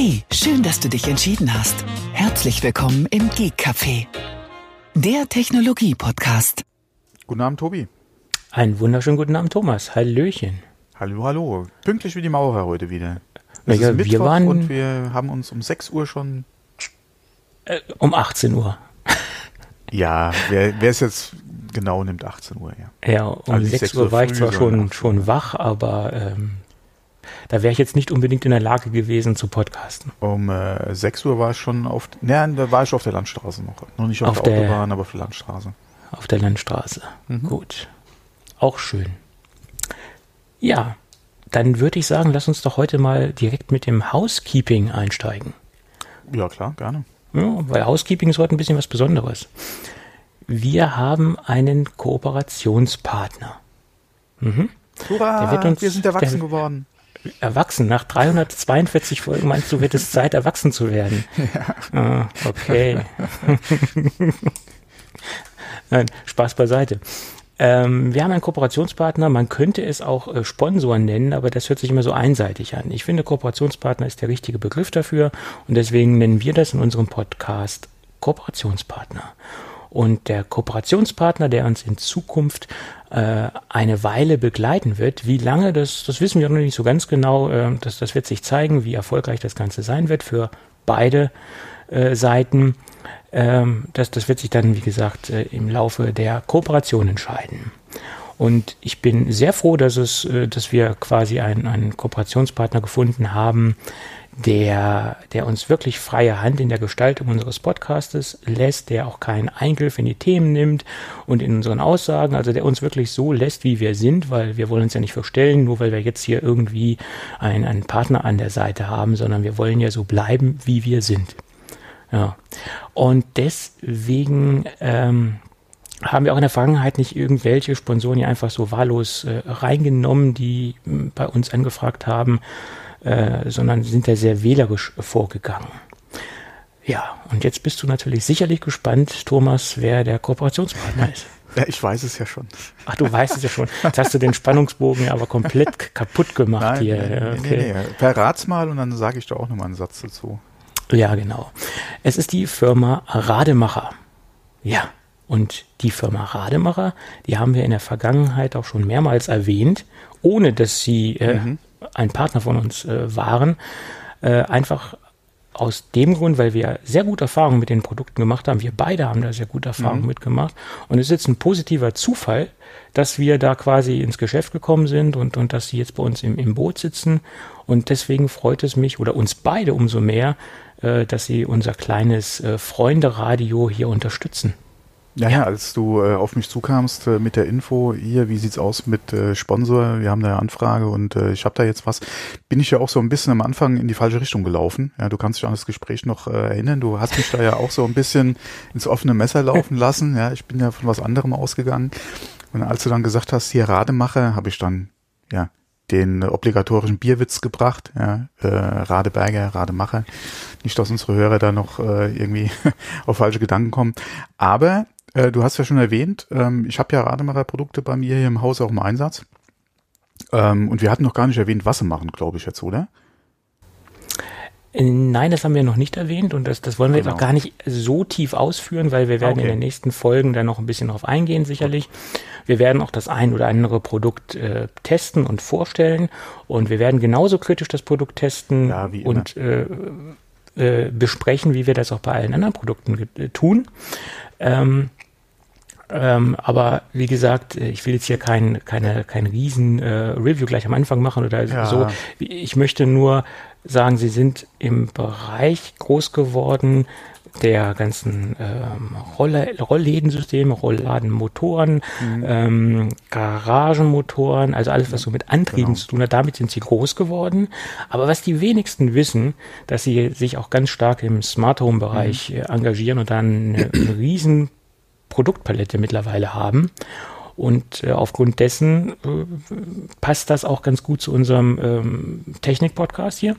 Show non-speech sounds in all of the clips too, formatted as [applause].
Hey, schön, dass du dich entschieden hast. Herzlich willkommen im Geek Café, der Technologie-Podcast. Guten Abend, Tobi. Einen wunderschönen guten Abend, Thomas. Hallöchen. Hallo, hallo. Pünktlich wie die Maurer heute wieder. Es ja, ist wir Mittwoch waren- und wir haben uns um 6 Uhr schon. Äh, um 18 Uhr. [laughs] Ja, wer es jetzt genau nimmt, 18 Uhr, ja. Ja, um Also nicht 6 6 Uhr war ich zwar schon, 8 schon wach, aber ähm, da wäre ich jetzt nicht unbedingt in der Lage gewesen zu podcasten. Um äh, 6 Uhr war ich schon auf. Ne, da war ich auf der Landstraße noch. Noch nicht auf, Auf der, der- Autobahn, aber auf der Landstraße. Auf der Landstraße. Mhm. Gut. Auch schön. Ja, dann würde ich sagen, lass uns doch heute mal direkt mit dem Housekeeping einsteigen. Ja, klar, gerne. Ja, weil Housekeeping ist heute ein bisschen was Besonderes. Wir haben einen Kooperationspartner. Hurra, wird uns- wir sind erwachsen der- geworden. Erwachsen, nach 342 Folgen meinst du, wird es Zeit, erwachsen zu werden? Ja. Ah, okay. [laughs] Nein, Spaß beiseite. Ähm, wir haben einen Kooperationspartner, man könnte es auch äh, Sponsor nennen, aber das hört sich immer so einseitig an. Ich finde, Kooperationspartner ist der richtige Begriff dafür und deswegen nennen wir das in unserem Podcast Kooperationspartner. Und der Kooperationspartner, der uns in Zukunft äh, eine Weile begleiten wird, wie lange, das, das wissen wir noch nicht so ganz genau. Äh, das, das wird sich zeigen, wie erfolgreich das Ganze sein wird für beide äh, Seiten. Ähm, das, das wird sich dann, wie gesagt, äh, im Laufe der Kooperation entscheiden. Und ich bin sehr froh, dass es, äh, dass wir quasi einen, einen Kooperationspartner gefunden haben, der, der uns wirklich freie Hand in der Gestaltung unseres Podcastes lässt, der auch keinen Eingriff in die Themen nimmt und in unseren Aussagen, also der uns wirklich so lässt, wie wir sind, weil wir wollen uns ja nicht verstellen, nur weil wir jetzt hier irgendwie einen, einen Partner an der Seite haben, sondern wir wollen ja so bleiben, wie wir sind. Ja. Und deswegen ähm, haben wir auch in der Vergangenheit nicht irgendwelche Sponsoren hier einfach so wahllos äh, reingenommen, die bei uns angefragt haben, äh, sondern sind da sehr wählerisch vorgegangen. Ja, und jetzt bist du natürlich sicherlich gespannt, Thomas, wer der Kooperationspartner ist. Ja, ich weiß es ja schon. Ach, du weißt es ja schon. Jetzt hast du den Spannungsbogen ja aber komplett kaputt gemacht hier. nee, okay. nee, nee. Verrat's mal und dann sage ich da auch nochmal einen Satz dazu. Ja, genau. Es ist die Firma Rademacher. Ja, und die Firma Rademacher, die haben wir in der Vergangenheit auch schon mehrmals erwähnt, ohne dass sie äh, ein Partner von uns äh, waren. Äh, einfach aus dem Grund, weil wir sehr gute Erfahrungen mit den Produkten gemacht haben. Wir beide haben da sehr gute Erfahrungen mitgemacht. Und es ist jetzt ein positiver Zufall, dass wir da quasi ins Geschäft gekommen sind und, und dass sie jetzt bei uns im, im Boot sitzen. Und deswegen freut es mich oder uns beide umso mehr, äh, dass sie unser kleines äh, Freunde-Radio hier unterstützen. Ja, ja, als du äh, auf mich zukamst äh, mit der Info, hier, wie sieht's aus mit äh, Sponsor, wir haben da eine Anfrage und äh, ich habe da jetzt was, bin ich ja auch so ein bisschen am Anfang in die falsche Richtung gelaufen. Ja, du kannst dich an das Gespräch noch äh, erinnern, du hast mich da ja auch so ein bisschen ins offene Messer laufen [laughs] lassen. Ja, ich bin ja von was anderem ausgegangen. Und als du dann gesagt hast, hier Rademacher, habe ich dann ja den obligatorischen Bierwitz gebracht, ja, äh, Radeberger, Rademacher. Nicht, dass unsere Hörer da noch äh, irgendwie [laughs] auf falsche Gedanken kommen. Aber äh, du hast ja schon erwähnt, ähm, ich habe ja Rademacher Produkte bei mir hier im Haus auch im Einsatz. Ähm, und wir hatten noch gar nicht erwähnt, was sie machen, glaube ich jetzt, oder? Äh, Nein, das haben wir noch nicht erwähnt und das, das wollen wir Genau. jetzt auch gar nicht so tief ausführen, weil wir werden Okay. in den nächsten Folgen da noch ein bisschen drauf eingehen, sicherlich. Wir werden auch das ein oder andere Produkt äh, testen und vorstellen und wir werden genauso kritisch das Produkt testen Ja, und äh, äh, besprechen, wie wir das auch bei allen anderen Produkten tun. Ähm, ähm, aber wie gesagt, äh, ich will jetzt hier kein, keine, kein riesen äh, Review gleich am Anfang machen oder Ja. so. Ich möchte nur sagen, sie sind im Bereich groß geworden der ganzen ähm, Rolle, Rolllädensysteme, Rollladenmotoren, ähm, Garagenmotoren, also alles, was so mit Antrieben zu tun hat, damit sind sie groß geworden. Aber was die wenigsten wissen, dass sie sich auch ganz stark im Smart Home Bereich äh, engagieren und dann eine, eine riesen Produktpalette mittlerweile haben. Und äh, aufgrund dessen äh, passt das auch ganz gut zu unserem ähm, Technik-Podcast hier.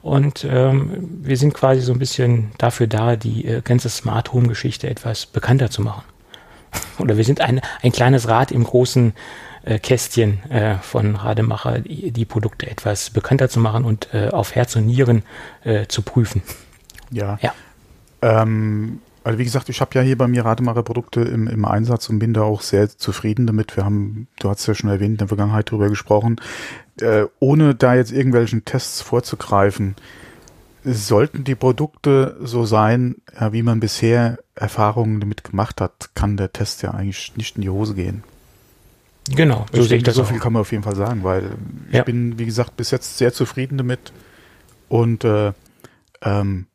Und ähm, wir sind quasi so ein bisschen dafür da, die äh, ganze Smart Home-Geschichte etwas bekannter zu machen. [laughs] Oder wir sind ein, ein kleines Rad im großen äh, Kästchen äh, von Rademacher, die, die, Produkte etwas bekannter zu machen und äh, auf Herz und Nieren zu prüfen. Ja. ja. Ähm, also wie gesagt, ich habe ja hier bei mir Rademacher Produkte im, im Einsatz und bin da auch sehr zufrieden damit. Wir haben, du hast ja schon erwähnt, in der Vergangenheit darüber gesprochen. Äh, ohne da jetzt irgendwelchen Tests vorzugreifen, sollten die Produkte so sein, ja, wie man bisher Erfahrungen damit gemacht hat, kann der Test ja eigentlich nicht in die Hose gehen. Genau, so ich sehe ich das. So viel kann man auf jeden Fall sagen, weil ja. ich bin, wie gesagt, bis jetzt sehr zufrieden damit. Und äh, ähm,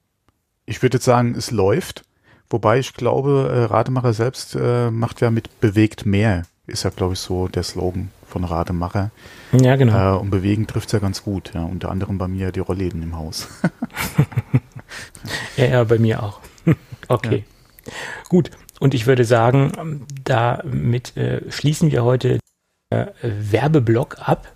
ich würde jetzt sagen, es läuft. Wobei ich glaube, äh, Rademacher selbst äh, macht ja mit bewegt mehr, ist ja, glaube ich, so der Slogan von Rademacher. Ja, genau. Äh, und bewegen trifft es ja ganz gut. Ja, unter anderem bei mir die Rollläden im Haus. [laughs] ja, ja, bei mir auch. [laughs] okay. Ja. Gut. Und ich würde sagen, damit äh, schließen wir heute äh, Werbeblock ab.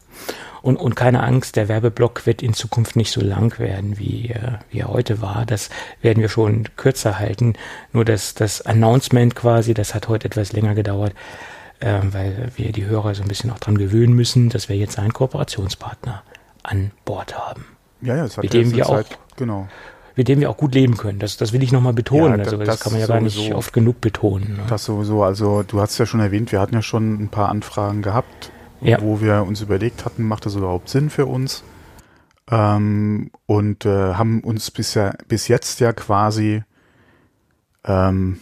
Und, und keine Angst, der Werbeblock wird in Zukunft nicht so lang werden, wie, äh, wie er heute war. Das werden wir schon kürzer halten. Nur das, das Announcement quasi, das hat heute etwas länger gedauert, äh, weil wir die Hörer so ein bisschen auch dran gewöhnen müssen, dass wir jetzt einen Kooperationspartner an Bord haben. Ja, ja, das hat mit dem wir Zeit, auch, genau. mit dem wir auch gut leben können. Das, das will ich nochmal betonen. Ja, also das, das kann man ja sowieso, gar nicht oft genug betonen. Ne? Das sowieso. Also du hast ja schon erwähnt, wir hatten ja schon ein paar Anfragen gehabt ja. wo wir uns überlegt hatten, macht das überhaupt Sinn für uns? Ähm, und äh, haben uns bisher, bis jetzt ja quasi ähm,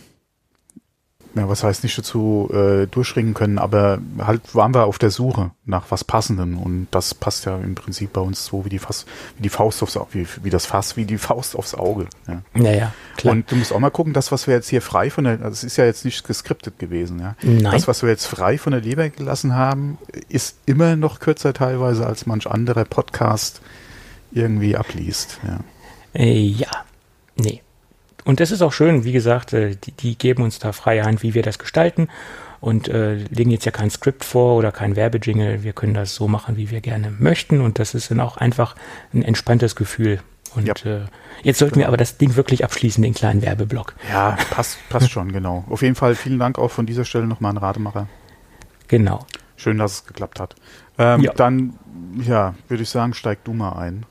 ja, was heißt nicht dazu äh, durchringen können, aber halt waren wir auf der Suche nach was Passendem und das passt ja im Prinzip bei uns so wie die Fass, wie die Faust aufs Auge, wie, wie das Fass, wie die Faust aufs Auge. Ja. Naja, klar. Und du musst auch mal gucken, das, was wir jetzt hier frei von der, das ist ja jetzt nicht geskriptet gewesen, ja. Nein. Das, was wir jetzt frei von der Leber gelassen haben, ist immer noch kürzer teilweise als manch anderer Podcast irgendwie abliest, ja. Äh, ja, nee. Und das ist auch schön, wie gesagt, äh, die, die geben uns da freie Hand, wie wir das gestalten und äh, legen jetzt ja kein Skript vor oder kein Werbejingle. Wir können das so machen, wie wir gerne möchten und das ist dann auch einfach ein entspanntes Gefühl. Und ja. äh, jetzt sollten genau. wir aber das Ding wirklich abschließen, den kleinen Werbeblock. Ja, passt, passt schon, genau. Auf jeden Fall vielen Dank auch von dieser Stelle nochmal an Rademacher. Genau. Schön, dass es geklappt hat. Ähm, ja. Dann, ja, würde ich sagen, steig du mal ein.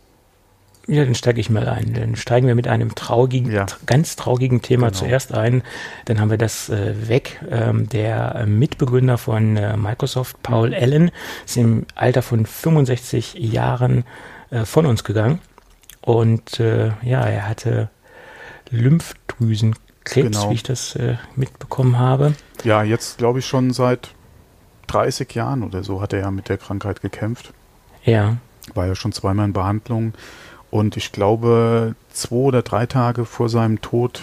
Ja, dann steige ich mal ein. Dann steigen wir mit einem traurigen, ja. ganz traurigen Thema genau. zuerst ein. Dann haben wir das äh, weg. Ähm, der Mitbegründer von äh, Microsoft, Paul Allen, ist im Alter von 65 Jahren äh, von uns gegangen. Und äh, ja, er hatte Lymphdrüsenkrebs, genau. wie ich das äh, mitbekommen habe. Ja, jetzt glaube ich schon seit 30 Jahren oder so hat er ja mit der Krankheit gekämpft. Ja. War ja schon zweimal in Behandlung. Und ich glaube, zwei oder drei Tage vor seinem Tod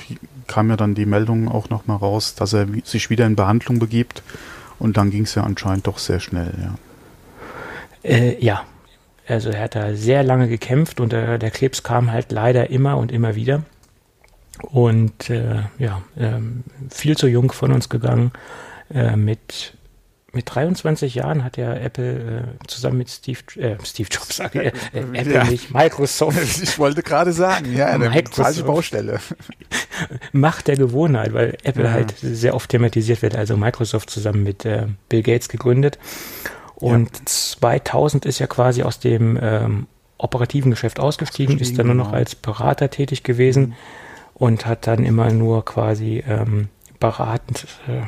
kam ja dann die Meldung auch nochmal raus, dass er sich wieder in Behandlung begibt. Und dann ging es ja anscheinend doch sehr schnell, ja. Äh, ja, also er hat da sehr lange gekämpft und der, der Krebs kam halt leider immer und immer wieder. Und äh, ja, äh, viel zu jung von uns gegangen äh, mit mit 23 Jahren hat ja Apple äh, zusammen mit Steve, äh, Steve Jobs, sage äh, [laughs] äh, Apple ja. nicht, Microsoft. [laughs] Ich wollte gerade sagen, ja, eine falsche Baustelle. [laughs] Macht der Gewohnheit, weil Apple ja. halt sehr oft thematisiert wird, also Microsoft zusammen mit äh, Bill Gates gegründet. Und ja. 2000 ist ja quasi aus dem ähm, operativen Geschäft ausgestiegen, ist dann nur noch genau. als Berater tätig gewesen mhm. und hat dann immer nur quasi ähm, beratend äh,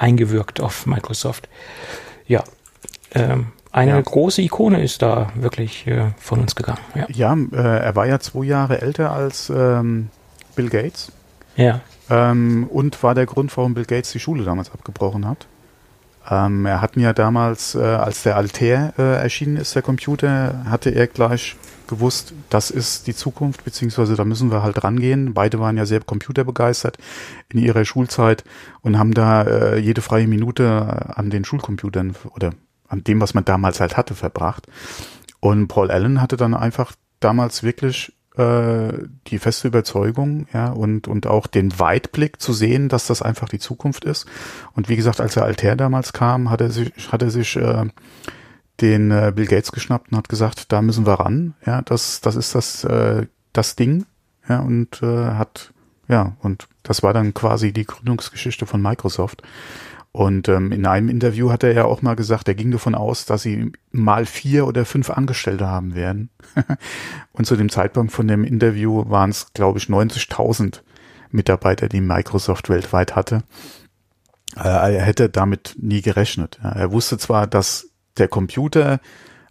eingewirkt auf Microsoft. Ja, ähm, eine ja. große Ikone ist da wirklich äh, von uns gegangen. Ja, ja äh, er war ja zwei Jahre älter als ähm, Bill Gates. Ja. Ähm, und war der Grund, warum Bill Gates die Schule damals abgebrochen hat. Ähm, er hat mir damals, äh, als der Altair äh, erschienen ist, der Computer, hatte er gleich gewusst, das ist die Zukunft, beziehungsweise da müssen wir halt rangehen. Beide waren ja sehr computerbegeistert in ihrer Schulzeit und haben da äh, jede freie Minute an den Schulcomputern oder an dem, was man damals halt hatte, verbracht. Und Paul Allen hatte dann einfach damals wirklich äh, die feste Überzeugung, ja, und, und auch den Weitblick zu sehen, dass das einfach die Zukunft ist. Und wie gesagt, als der Altair damals kam, hat er sich, hat er sich äh, den äh, Bill Gates geschnappt und hat gesagt, da müssen wir ran. Ja, das, das ist das, äh, das Ding. Ja, und äh, hat, ja, und das war dann quasi die Gründungsgeschichte von Microsoft. Und ähm, in einem Interview hat er ja auch mal gesagt, er ging davon aus, dass sie mal vier oder fünf Angestellte haben werden. [laughs] und zu dem Zeitpunkt von dem Interview waren es, glaube ich, 90.000 Mitarbeiter, die Microsoft weltweit hatte. Äh, er hätte damit nie gerechnet. Er wusste zwar, dass der Computer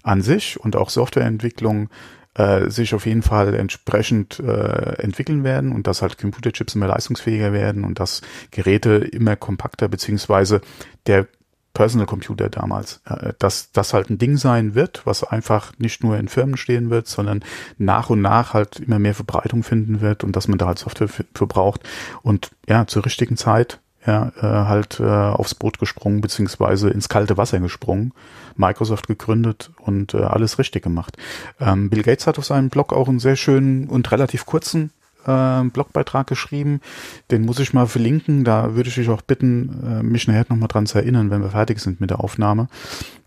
an sich und auch Softwareentwicklung äh, sich auf jeden Fall entsprechend äh, entwickeln werden und dass halt Computerchips immer leistungsfähiger werden und dass Geräte immer kompakter beziehungsweise der Personal Computer damals, äh, dass das halt ein Ding sein wird, was einfach nicht nur in Firmen stehen wird, sondern nach und nach halt immer mehr Verbreitung finden wird und dass man da halt Software für, für braucht. Und ja, zur richtigen Zeit ja, äh, halt äh, aufs Boot gesprungen, beziehungsweise ins kalte Wasser gesprungen, Microsoft gegründet und äh, alles richtig gemacht. Ähm, Bill Gates hat auf seinem Blog auch einen sehr schönen und relativ kurzen äh, Blogbeitrag geschrieben. Den muss ich mal verlinken. Da würde ich dich auch bitten, äh, mich nachher nochmal dran zu erinnern, wenn wir fertig sind mit der Aufnahme.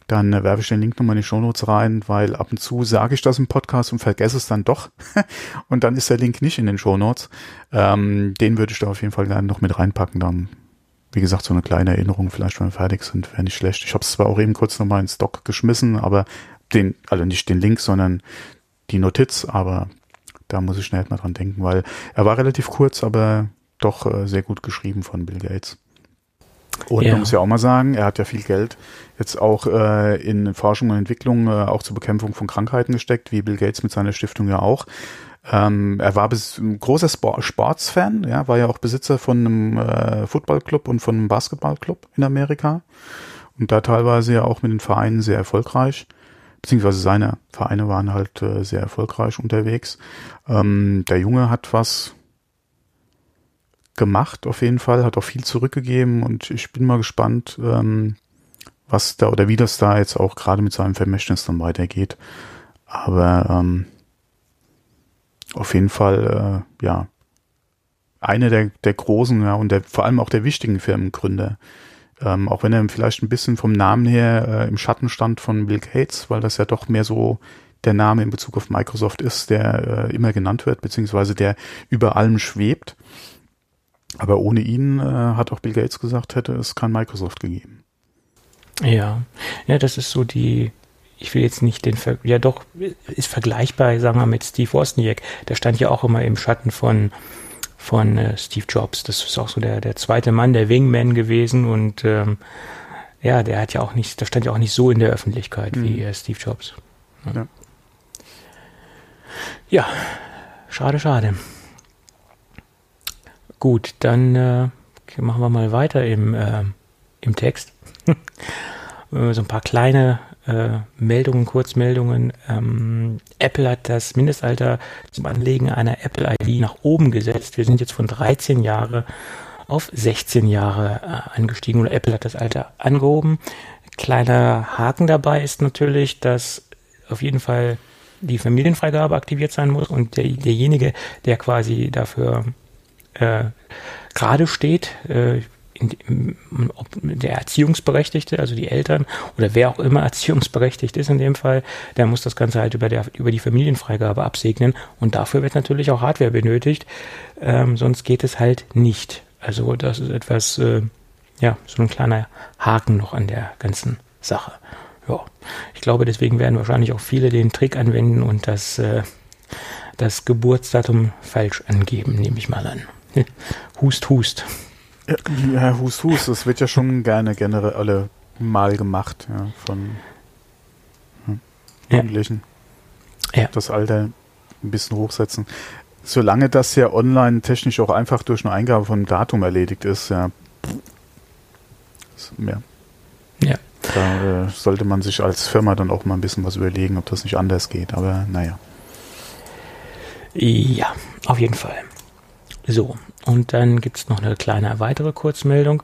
Dann äh, werfe ich den Link nochmal in die Shownotes rein, weil ab und zu sage ich das im Podcast und vergesse es dann doch. [laughs] und dann ist der Link nicht in den Shownotes. Ähm, den würde ich da auf jeden Fall gerne noch mit reinpacken. Dann wie gesagt, so eine kleine Erinnerung, vielleicht wenn wir fertig sind, wäre nicht schlecht. Ich habe es zwar auch eben kurz nochmal in Stock geschmissen, aber den, also nicht den Link, sondern die Notiz, aber da muss ich schnell mal dran denken, weil er war relativ kurz, aber doch äh, sehr gut geschrieben von Bill Gates. Und ja. man muss ja auch mal sagen, er hat ja viel Geld jetzt auch äh, in Forschung und Entwicklung, äh, auch zur Bekämpfung von Krankheiten gesteckt, wie Bill Gates mit seiner Stiftung ja auch. Ähm, er war bis, ein großer Sport, Sportsfan, ja, war ja auch Besitzer von einem äh, Footballclub und von einem Basketballclub in Amerika und da teilweise ja auch mit den Vereinen sehr erfolgreich, beziehungsweise seine Vereine waren halt äh, sehr erfolgreich unterwegs. Ähm, der Junge hat was gemacht auf jeden Fall, hat auch viel zurückgegeben und ich bin mal gespannt, ähm, was da oder wie das da jetzt auch gerade mit seinem Vermächtnis dann weitergeht. Aber ähm, auf jeden Fall, äh, ja, eine der, der großen, ja, und der, vor allem auch der wichtigen Firmengründer. Ähm, auch wenn er vielleicht ein bisschen vom Namen her äh, im Schatten stand von Bill Gates, weil das ja doch mehr so der Name in Bezug auf Microsoft ist, der äh, immer genannt wird, beziehungsweise der über allem schwebt. Aber ohne ihn, äh, hat auch Bill Gates gesagt, hätte es kein Microsoft gegeben. Ja, ja, das ist so die, ich will jetzt nicht den, Ver ja doch, ist vergleichbar, sagen wir, mit Steve Wozniak. Der stand ja auch immer im Schatten von, von äh, Steve Jobs. Das ist auch so der, der zweite Mann, der Wingman gewesen und ähm, ja, der hat ja auch nicht, der stand ja auch nicht so in der Öffentlichkeit mhm. wie äh, Steve Jobs. Ja. ja. ja, schade, schade. Gut, dann äh, machen wir mal weiter im, äh, im Text. [laughs] so ein paar kleine äh, Meldungen, Kurzmeldungen. Ähm, Apple hat das Mindestalter zum Anlegen einer Apple ID nach oben gesetzt. Wir sind jetzt von 13 Jahre auf 16 Jahre äh, angestiegen oder Apple hat das Alter angehoben. Kleiner Haken dabei ist natürlich, dass auf jeden Fall die Familienfreigabe aktiviert sein muss und der, derjenige, der quasi dafür äh, gerade steht, äh, ob der Erziehungsberechtigte, also die Eltern oder wer auch immer erziehungsberechtigt ist in dem Fall, der muss das Ganze halt über, der, über die Familienfreigabe absegnen und dafür wird natürlich auch Hardware benötigt, ähm, sonst geht es halt nicht. Also das ist etwas, äh, ja, so ein kleiner Haken noch an der ganzen Sache. Ja, ich glaube, deswegen werden wahrscheinlich auch viele den Trick anwenden und das, äh, das Geburtsdatum falsch angeben, nehme ich mal an. [laughs] hust, hust. Ja, Hus Hus, das wird ja schon gerne generell alle mal gemacht, ja, von hm, Jugendlichen. Ja. Das Alter ein bisschen hochsetzen. Solange das ja online technisch auch einfach durch eine Eingabe von Datum erledigt ist, ja. ja. ja. Da äh, sollte man sich als Firma dann auch mal ein bisschen was überlegen, ob das nicht anders geht, aber naja. Ja, auf jeden Fall. So, und dann gibt es noch eine kleine weitere Kurzmeldung.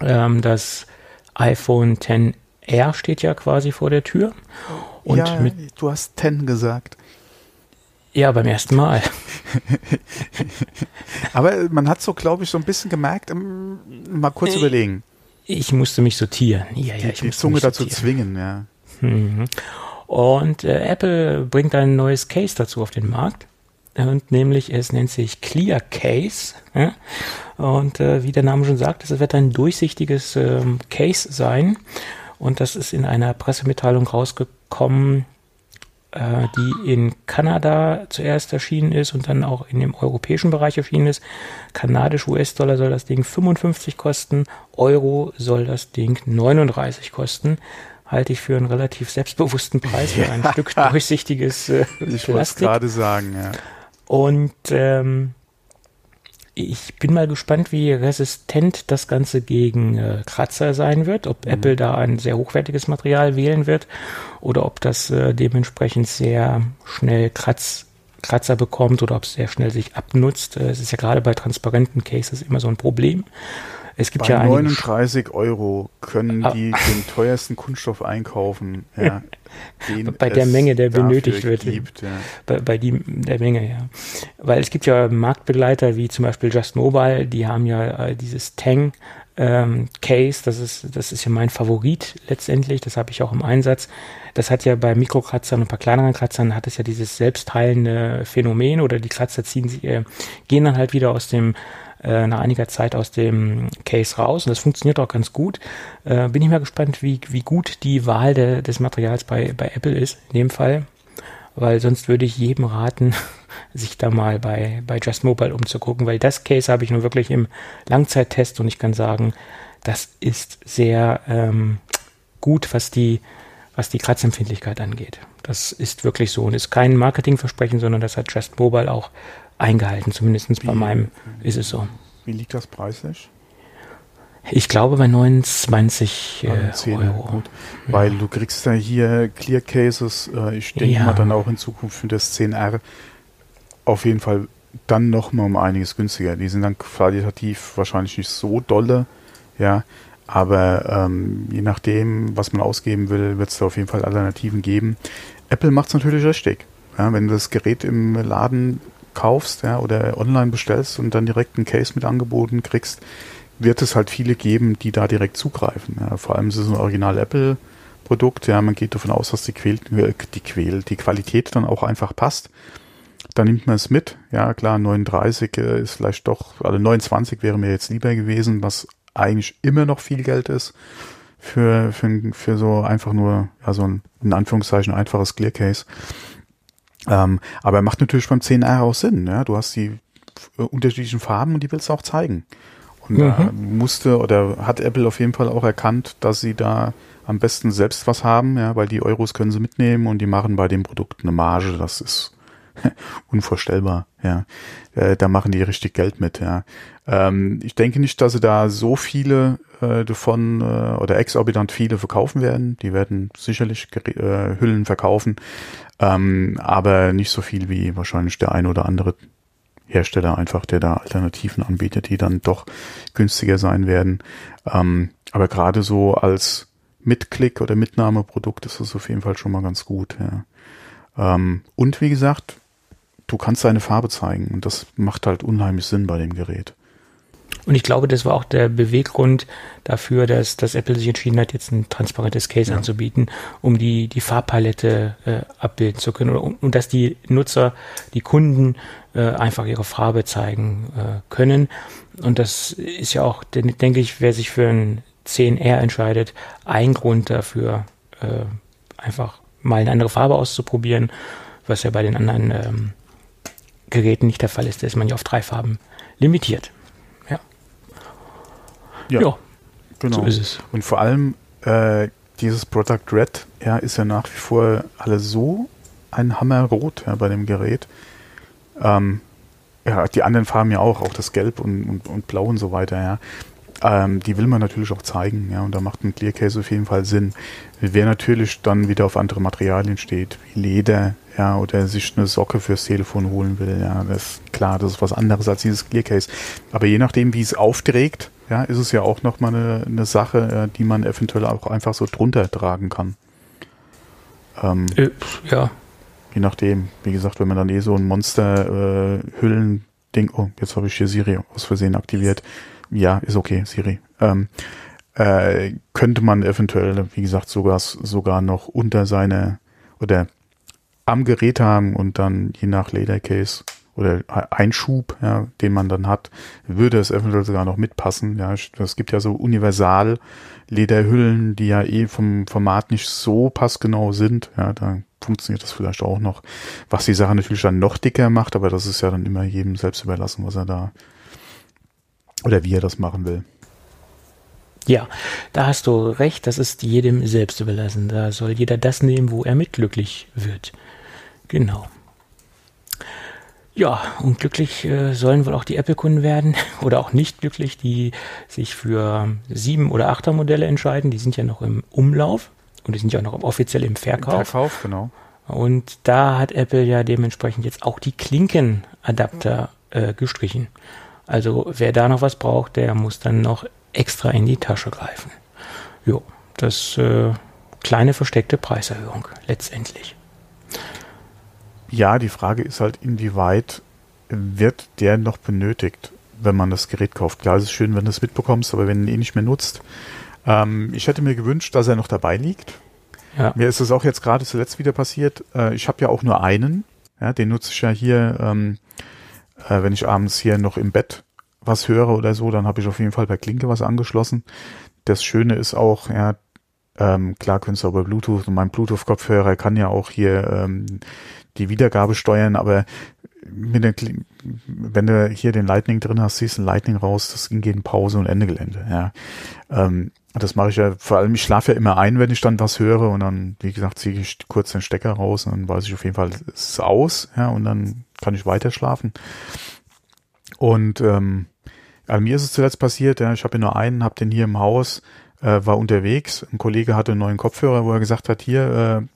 Ähm, das iPhone 10R steht ja quasi vor der Tür. Und ja, du hast 10 gesagt. Ja, beim ersten Mal. [laughs] [laughs] Aber man hat so, glaube ich, so ein bisschen gemerkt, ähm, mal kurz äh, überlegen. Ich musste mich sortieren. Ja, ja, ich die, die Zunge dazu zwingen, ja. Mhm. Und äh, Apple bringt ein neues Case dazu auf den Markt. Und nämlich es nennt sich Clear Case. Ja? Und äh, wie der Name schon sagt, es wird ein durchsichtiges ähm, Case sein. Und das ist in einer Pressemitteilung rausgekommen, äh, die in Kanada zuerst erschienen ist und dann auch in dem europäischen Bereich erschienen ist. Kanadisch US-Dollar soll das Ding 55 kosten, Euro soll das Ding 39 kosten halte ich für einen relativ selbstbewussten Preis für ein Stück durchsichtiges äh, ich wollte gerade sagen, ja. Und ähm, ich bin mal gespannt, wie resistent das Ganze gegen äh, Kratzer sein wird, ob mhm. Apple da ein sehr hochwertiges Material wählen wird oder ob das äh, dementsprechend sehr schnell Kratz, Kratzer bekommt oder ob es sehr schnell sich abnutzt. Äh, es ist ja gerade bei transparenten Cases immer so ein Problem. Es gibt Bei ja 39 Euro können ah. die den teuersten Kunststoff einkaufen. [laughs] Ja, bei der Menge, der benötigt wird. Gibt, ja. bei, bei die, der Menge, ja. Weil es gibt ja Marktbegleiter wie zum Beispiel Just Mobile, die haben ja äh, dieses Tang ähm, Case, das ist, das ist ja mein Favorit letztendlich, das habe ich auch im Einsatz. Das hat ja bei Mikrokratzern und ein paar kleineren Kratzern hat es ja dieses selbstheilende Phänomen oder die Kratzer ziehen sich, äh, gehen dann halt wieder aus dem äh, nach einiger Zeit aus dem Case raus und das funktioniert auch ganz gut. Äh, bin ich mal gespannt, wie, wie gut die Wahl de, des Materials bei, bei Apple ist in dem Fall, weil sonst würde ich jedem raten, [laughs] sich da mal bei, bei Just Mobile umzugucken, weil das Case habe ich nur wirklich im Langzeittest und ich kann sagen, das ist sehr ähm, gut, was die, was die Kratzempfindlichkeit angeht. Das ist wirklich so und ist kein Marketingversprechen, sondern das hat Just Mobile auch eingehalten. Zumindest wie, bei meinem ist es so. Wie liegt das preislich? Ich glaube bei 29 äh, 10, Euro. Gut. Weil ja. du kriegst ja hier Clear Cases, äh, ich denke ja. mal dann auch in Zukunft für das 10R auf jeden Fall dann nochmal um einiges günstiger. Die sind dann qualitativ wahrscheinlich nicht so dolle, ja, aber ähm, je nachdem, was man ausgeben will, wird es da auf jeden Fall Alternativen geben. Apple macht es natürlich richtig. Ja, wenn du das Gerät im Laden kaufst ja, oder online bestellst und dann direkt einen Case mit angeboten kriegst, wird es halt viele geben, die da direkt zugreifen. Ja. Vor allem ist es ein Original Apple Produkt. Ja, man geht davon aus, dass die Quäl, die Quäl, die Qualität dann auch einfach passt. Dann nimmt man es mit. Ja, klar, 39 äh, ist vielleicht doch, also 29 wäre mir jetzt lieber gewesen, was eigentlich immer noch viel Geld ist für, für, für so einfach nur, ja, so ein, in Anführungszeichen, einfaches Clear Case. Ähm, aber er macht natürlich beim 10R auch Sinn. Ja? Du hast die äh, unterschiedlichen Farben und die willst du auch zeigen. Und mhm. da musste oder hat Apple auf jeden Fall auch erkannt, dass sie da am besten selbst was haben, ja, weil die Euros können sie mitnehmen und die machen bei dem Produkt eine Marge. Das ist [laughs] unvorstellbar, ja. Äh, da machen die richtig Geld mit, ja. Ähm, ich denke nicht, dass sie da so viele äh, davon äh, oder exorbitant viele verkaufen werden. Die werden sicherlich äh, Hüllen verkaufen, ähm, aber nicht so viel wie wahrscheinlich der ein oder andere Hersteller einfach, der da Alternativen anbietet, die dann doch günstiger sein werden. Ähm, aber gerade so als Mitklick oder Mitnahmeprodukt ist das auf jeden Fall schon mal ganz gut. Ja. Ähm, und wie gesagt, du kannst deine Farbe zeigen und das macht halt unheimlich Sinn bei dem Gerät. Und ich glaube, das war auch der Beweggrund dafür, dass, dass Apple sich entschieden hat, jetzt ein transparentes Case ja. anzubieten, um die, die Farbpalette äh, abbilden zu können und, und dass die Nutzer, die Kunden äh, einfach ihre Farbe zeigen äh, können. Und das ist ja auch, denke ich, wer sich für ein 10R entscheidet, ein Grund dafür, äh, einfach mal eine andere Farbe auszuprobieren, was ja bei den anderen ähm, Geräten nicht der Fall ist. Da ist man ja auf drei Farben limitiert. Ja, ja genau. So ist es. Und vor allem äh, dieses Product Red ja, ist ja nach wie vor alles so ein Hammerrot ja, bei dem Gerät. Ähm, ja, die anderen Farben ja auch, auch das Gelb und, und, und Blau und so weiter, ja. Ähm, die will man natürlich auch zeigen, ja, und da macht ein Clear Case auf jeden Fall Sinn. Wer natürlich dann wieder auf andere Materialien steht, wie Leder, ja, oder sich eine Socke fürs Telefon holen will, ja, das ist klar, das ist was anderes als dieses Clear Case. Aber je nachdem, wie es aufträgt, ja, ist es ja auch nochmal eine, eine Sache, äh, die man eventuell auch einfach so drunter tragen kann. Ähm, äh, ja. Je nachdem, wie gesagt, wenn man dann eh so ein Monster-Hüllen-Ding, äh, oh, jetzt habe ich hier Siri aus Versehen aktiviert. Ja, ist okay, Siri. Ähm, äh, könnte man eventuell, wie gesagt, sogar, sogar noch unter seine oder am Gerät haben und dann je nach Ledercase oder Einschub, ja, den man dann hat, würde es eventuell sogar noch mitpassen. Ja, es gibt ja so universal Lederhüllen, die ja eh vom Format nicht so passgenau sind. Ja, da funktioniert das vielleicht auch noch. Was die Sache natürlich dann noch dicker macht, aber das ist ja dann immer jedem selbst überlassen, was er da oder wie er das machen will. Ja, da hast du recht, das ist jedem selbst überlassen. Da soll jeder das nehmen, wo er mit glücklich wird. Genau. Ja, und glücklich äh, sollen wohl auch die Apple-Kunden werden [laughs] oder auch nicht glücklich, die sich für sieben oder achter Modelle entscheiden. Die sind ja noch im Umlauf und die sind ja auch noch offiziell im Verkauf. Im Verkauf, genau. Und da hat Apple ja dementsprechend jetzt auch die Klinkenadapter äh, gestrichen. Also wer da noch was braucht, der muss dann noch extra in die Tasche greifen. Jo, das äh, kleine versteckte Preiserhöhung letztendlich. Ja, die Frage ist halt, inwieweit wird der noch benötigt, wenn man das Gerät kauft. Klar, es ist schön, wenn du es mitbekommst, aber wenn du ihn eh nicht mehr nutzt. Ähm, ich hätte mir gewünscht, dass er noch dabei liegt. Ja. Mir ist es auch jetzt gerade zuletzt wieder passiert. Äh, ich habe ja auch nur einen. Ja, den nutze ich ja hier, ähm, äh, wenn ich abends hier noch im Bett was höre oder so, dann habe ich auf jeden Fall bei Klinke was angeschlossen. Das Schöne ist auch, ja, ähm, klar könntest du aber Bluetooth und mein Bluetooth-Kopfhörer kann ja auch hier ähm, die Wiedergabe steuern, aber mit der, wenn du hier den Lightning drin hast, siehst du Lightning raus, das geht Pause und Ende Gelände. Ja. Ähm, das mache ich ja, vor allem ich schlafe ja immer ein, wenn ich dann was höre und dann, wie gesagt, ziehe ich kurz den Stecker raus und dann weiß ich auf jeden Fall, es ist aus, ja, und dann kann ich weiter schlafen. Und ähm, also mir ist es zuletzt passiert, ja, ich habe ja nur einen, habe den hier im Haus, äh, war unterwegs, ein Kollege hatte einen neuen Kopfhörer, wo er gesagt hat, hier,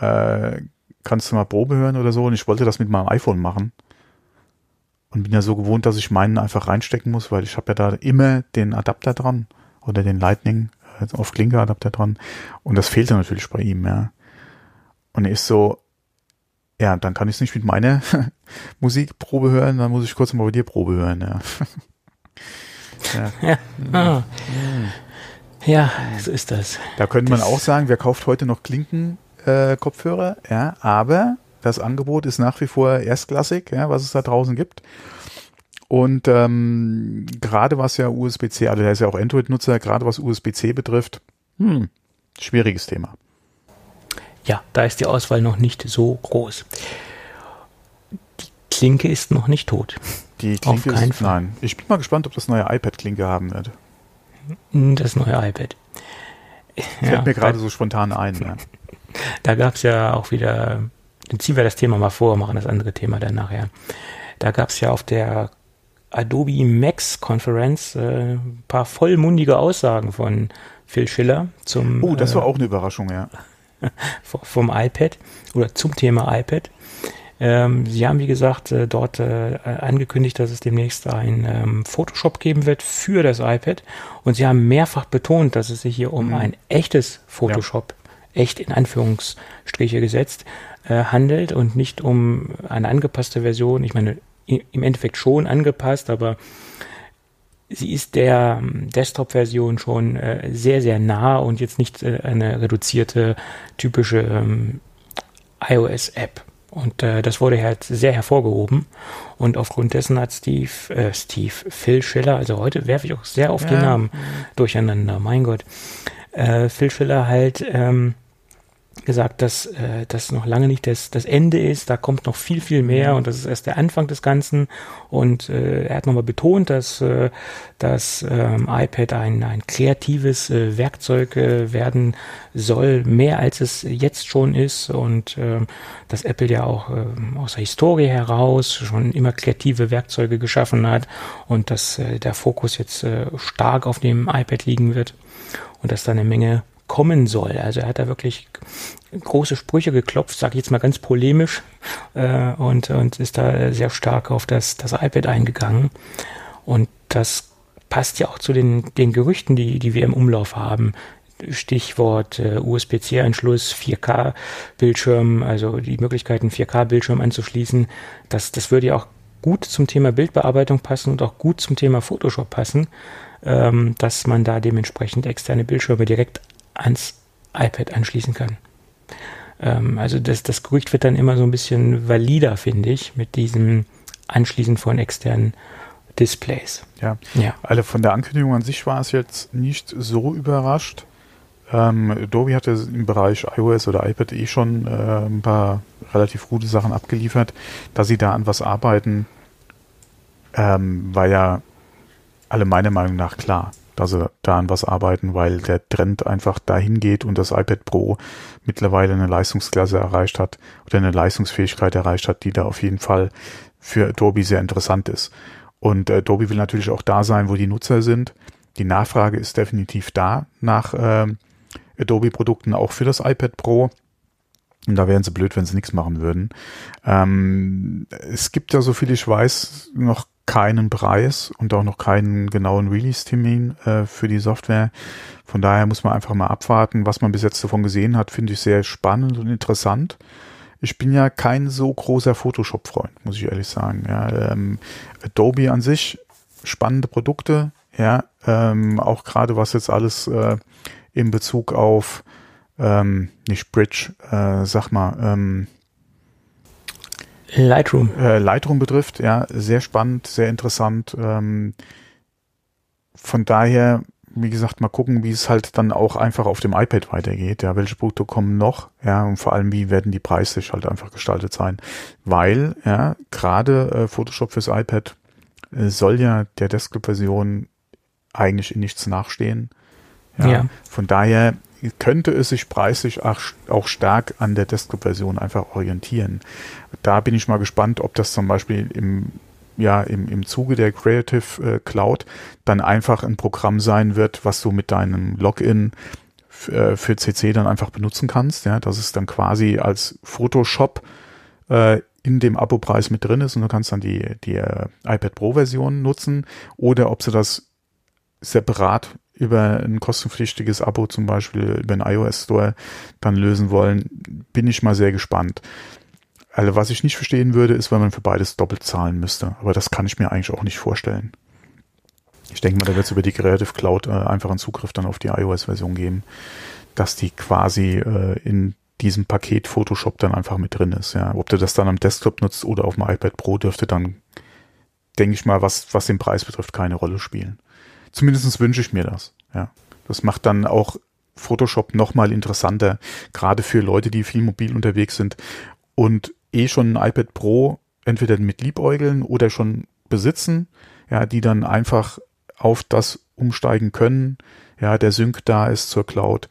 äh, äh, kannst du mal Probe hören oder so? Und ich wollte das mit meinem iPhone machen. Und bin ja so gewohnt, dass ich meinen einfach reinstecken muss, weil ich habe ja da immer den Adapter dran oder den Lightning also auf Klinke Adapter dran. Und das fehlte natürlich bei ihm, ja. Und er ist so, ja, dann kann ich es nicht mit meiner [laughs] Musikprobe hören, dann muss ich kurz mal bei dir Probe hören, ja. [laughs] ja. Ja. Ah. ja, so ist das. Da könnte man auch sagen, wer kauft heute noch Klinken äh, Kopfhörer, ja, aber das Angebot ist nach wie vor erstklassig, ja, was es da draußen gibt. Und ähm, gerade was ja USB-C, also der ist ja auch Android-Nutzer, gerade was USB-C betrifft, hm, schwieriges Thema. Ja, da ist die Auswahl noch nicht so groß. Die Klinke ist noch nicht tot. Die Klinke Auf keinen ist, Fall. nein. Ich bin mal gespannt, ob das neue iPad Klinke haben wird. Das neue iPad. Fällt ja, mir gerade so spontan ein. Ja. Da gab es ja auch wieder, dann ziehen wir das Thema mal vor, machen das andere Thema dann nachher. Da gab es ja auf der Adobe Max Konferenz äh, ein paar vollmundige Aussagen von Phil Schiller zum. Oh, das war äh, auch eine Überraschung, ja. [laughs] vom iPad oder zum Thema iPad. Ähm, sie haben, wie gesagt, äh, dort äh, angekündigt, dass es demnächst ein ähm, Photoshop geben wird für das iPad. Und sie haben mehrfach betont, dass es sich hier um mhm. ein echtes Photoshop echt in Anführungsstriche gesetzt, äh, handelt und nicht um eine angepasste Version. Ich meine, im Endeffekt schon angepasst, aber sie ist der ähm, Desktop-Version schon äh, sehr, sehr nah und jetzt nicht äh, eine reduzierte, typische ähm, iOS-App. Und äh, das wurde halt sehr hervorgehoben. Und aufgrund dessen hat Steve, äh, Steve, Phil Schiller, also heute werfe ich auch sehr oft ja. den Namen durcheinander, mein Gott. Äh, Phil Schiller halt ähm, gesagt, dass äh, das noch lange nicht das, das Ende ist, da kommt noch viel, viel mehr und das ist erst der Anfang des Ganzen. Und äh, er hat nochmal betont, dass äh, das ähm, iPad ein, ein kreatives äh, Werkzeug äh, werden soll, mehr als es jetzt schon ist. Und äh, dass Apple ja auch äh, aus der Historie heraus schon immer kreative Werkzeuge geschaffen hat und dass äh, der Fokus jetzt äh, stark auf dem iPad liegen wird und dass da eine Menge kommen soll. Also er hat da wirklich große Sprüche geklopft, sage ich jetzt mal ganz polemisch, äh, und, und ist da sehr stark auf das, das iPad eingegangen. Und das passt ja auch zu den, den Gerüchten, die, die wir im Umlauf haben. Stichwort äh, USB-C-Anschluss, 4K-Bildschirm, also die Möglichkeiten, 4K-Bildschirm anzuschließen. Das, das würde ja auch gut zum Thema Bildbearbeitung passen und auch gut zum Thema Photoshop passen, ähm, dass man da dementsprechend externe Bildschirme direkt ans iPad anschließen kann. Ähm, also das, das Gerücht wird dann immer so ein bisschen valider, finde ich, mit diesem Anschließen von externen Displays. Ja. ja. Also von der Ankündigung an sich war es jetzt nicht so überrascht. Ähm, Adobe hatte im Bereich iOS oder iPad eh schon äh, ein paar relativ gute Sachen abgeliefert. Dass sie da an was arbeiten, ähm, war ja alle meiner Meinung nach klar, dass sie da an was arbeiten, weil der Trend einfach dahin geht und das iPad Pro mittlerweile eine Leistungsklasse erreicht hat oder eine Leistungsfähigkeit erreicht hat, die da auf jeden Fall für Adobe sehr interessant ist. Und äh, Adobe will natürlich auch da sein, wo die Nutzer sind. Die Nachfrage ist definitiv da nach ähm, Adobe-Produkten auch für das iPad Pro. Und da wären sie blöd, wenn sie nichts machen würden. Ähm, es gibt ja, so viel ich weiß, noch keinen Preis und auch noch keinen genauen Release-Termin äh, für die Software. Von daher muss man einfach mal abwarten. Was man bis jetzt davon gesehen hat, finde ich sehr spannend und interessant. Ich bin ja kein so großer Photoshop-Freund, muss ich ehrlich sagen. Ja, ähm, Adobe an sich, spannende Produkte, ja, ähm, auch gerade was jetzt alles äh, in Bezug auf ähm, nicht Bridge, äh, sag mal, ähm, Lightroom. Äh, Lightroom betrifft, ja, sehr spannend, sehr interessant. Ähm, von daher, wie gesagt, mal gucken, wie es halt dann auch einfach auf dem iPad weitergeht. Ja, welche Produkte kommen noch? Ja, und vor allem, wie werden die Preise halt einfach gestaltet sein? Weil, ja, gerade äh, Photoshop fürs iPad äh, soll ja der Desktop-Version eigentlich in nichts nachstehen. Ja, ja. Von daher könnte es sich preislich auch, stark an der Desktop-Version einfach orientieren. Da bin ich mal gespannt, ob das zum Beispiel im ja, im, im Zuge der Creative äh, Cloud dann einfach ein Programm sein wird, was du mit deinem Login äh, für CC dann einfach benutzen kannst, ja, dass es dann quasi als Photoshop äh, in dem Abo-Preis mit drin ist und du kannst dann die, die äh, iPad Pro Version nutzen oder ob sie das separat über ein kostenpflichtiges Abo zum Beispiel über den iOS Store dann lösen wollen, bin ich mal sehr gespannt. Also was ich nicht verstehen würde, ist, wenn man für beides doppelt zahlen müsste. Aber das kann ich mir eigentlich auch nicht vorstellen. Ich denke mal, da wird es über die Creative Cloud äh, einfach einen Zugriff dann auf die iOS-Version geben, dass die quasi äh, in diesem Paket Photoshop dann einfach mit drin ist. Ja, ob du das dann am Desktop nutzt oder auf dem iPad Pro, dürfte dann, denke ich mal, was was den Preis betrifft, keine Rolle spielen. Zumindest wünsche ich mir das. Ja. Das macht dann auch Photoshop nochmal interessanter, gerade für Leute, die viel mobil unterwegs sind und eh schon ein iPad Pro entweder mit liebäugeln oder schon besitzen, ja, die dann einfach auf das umsteigen können, ja, der Sync da ist zur Cloud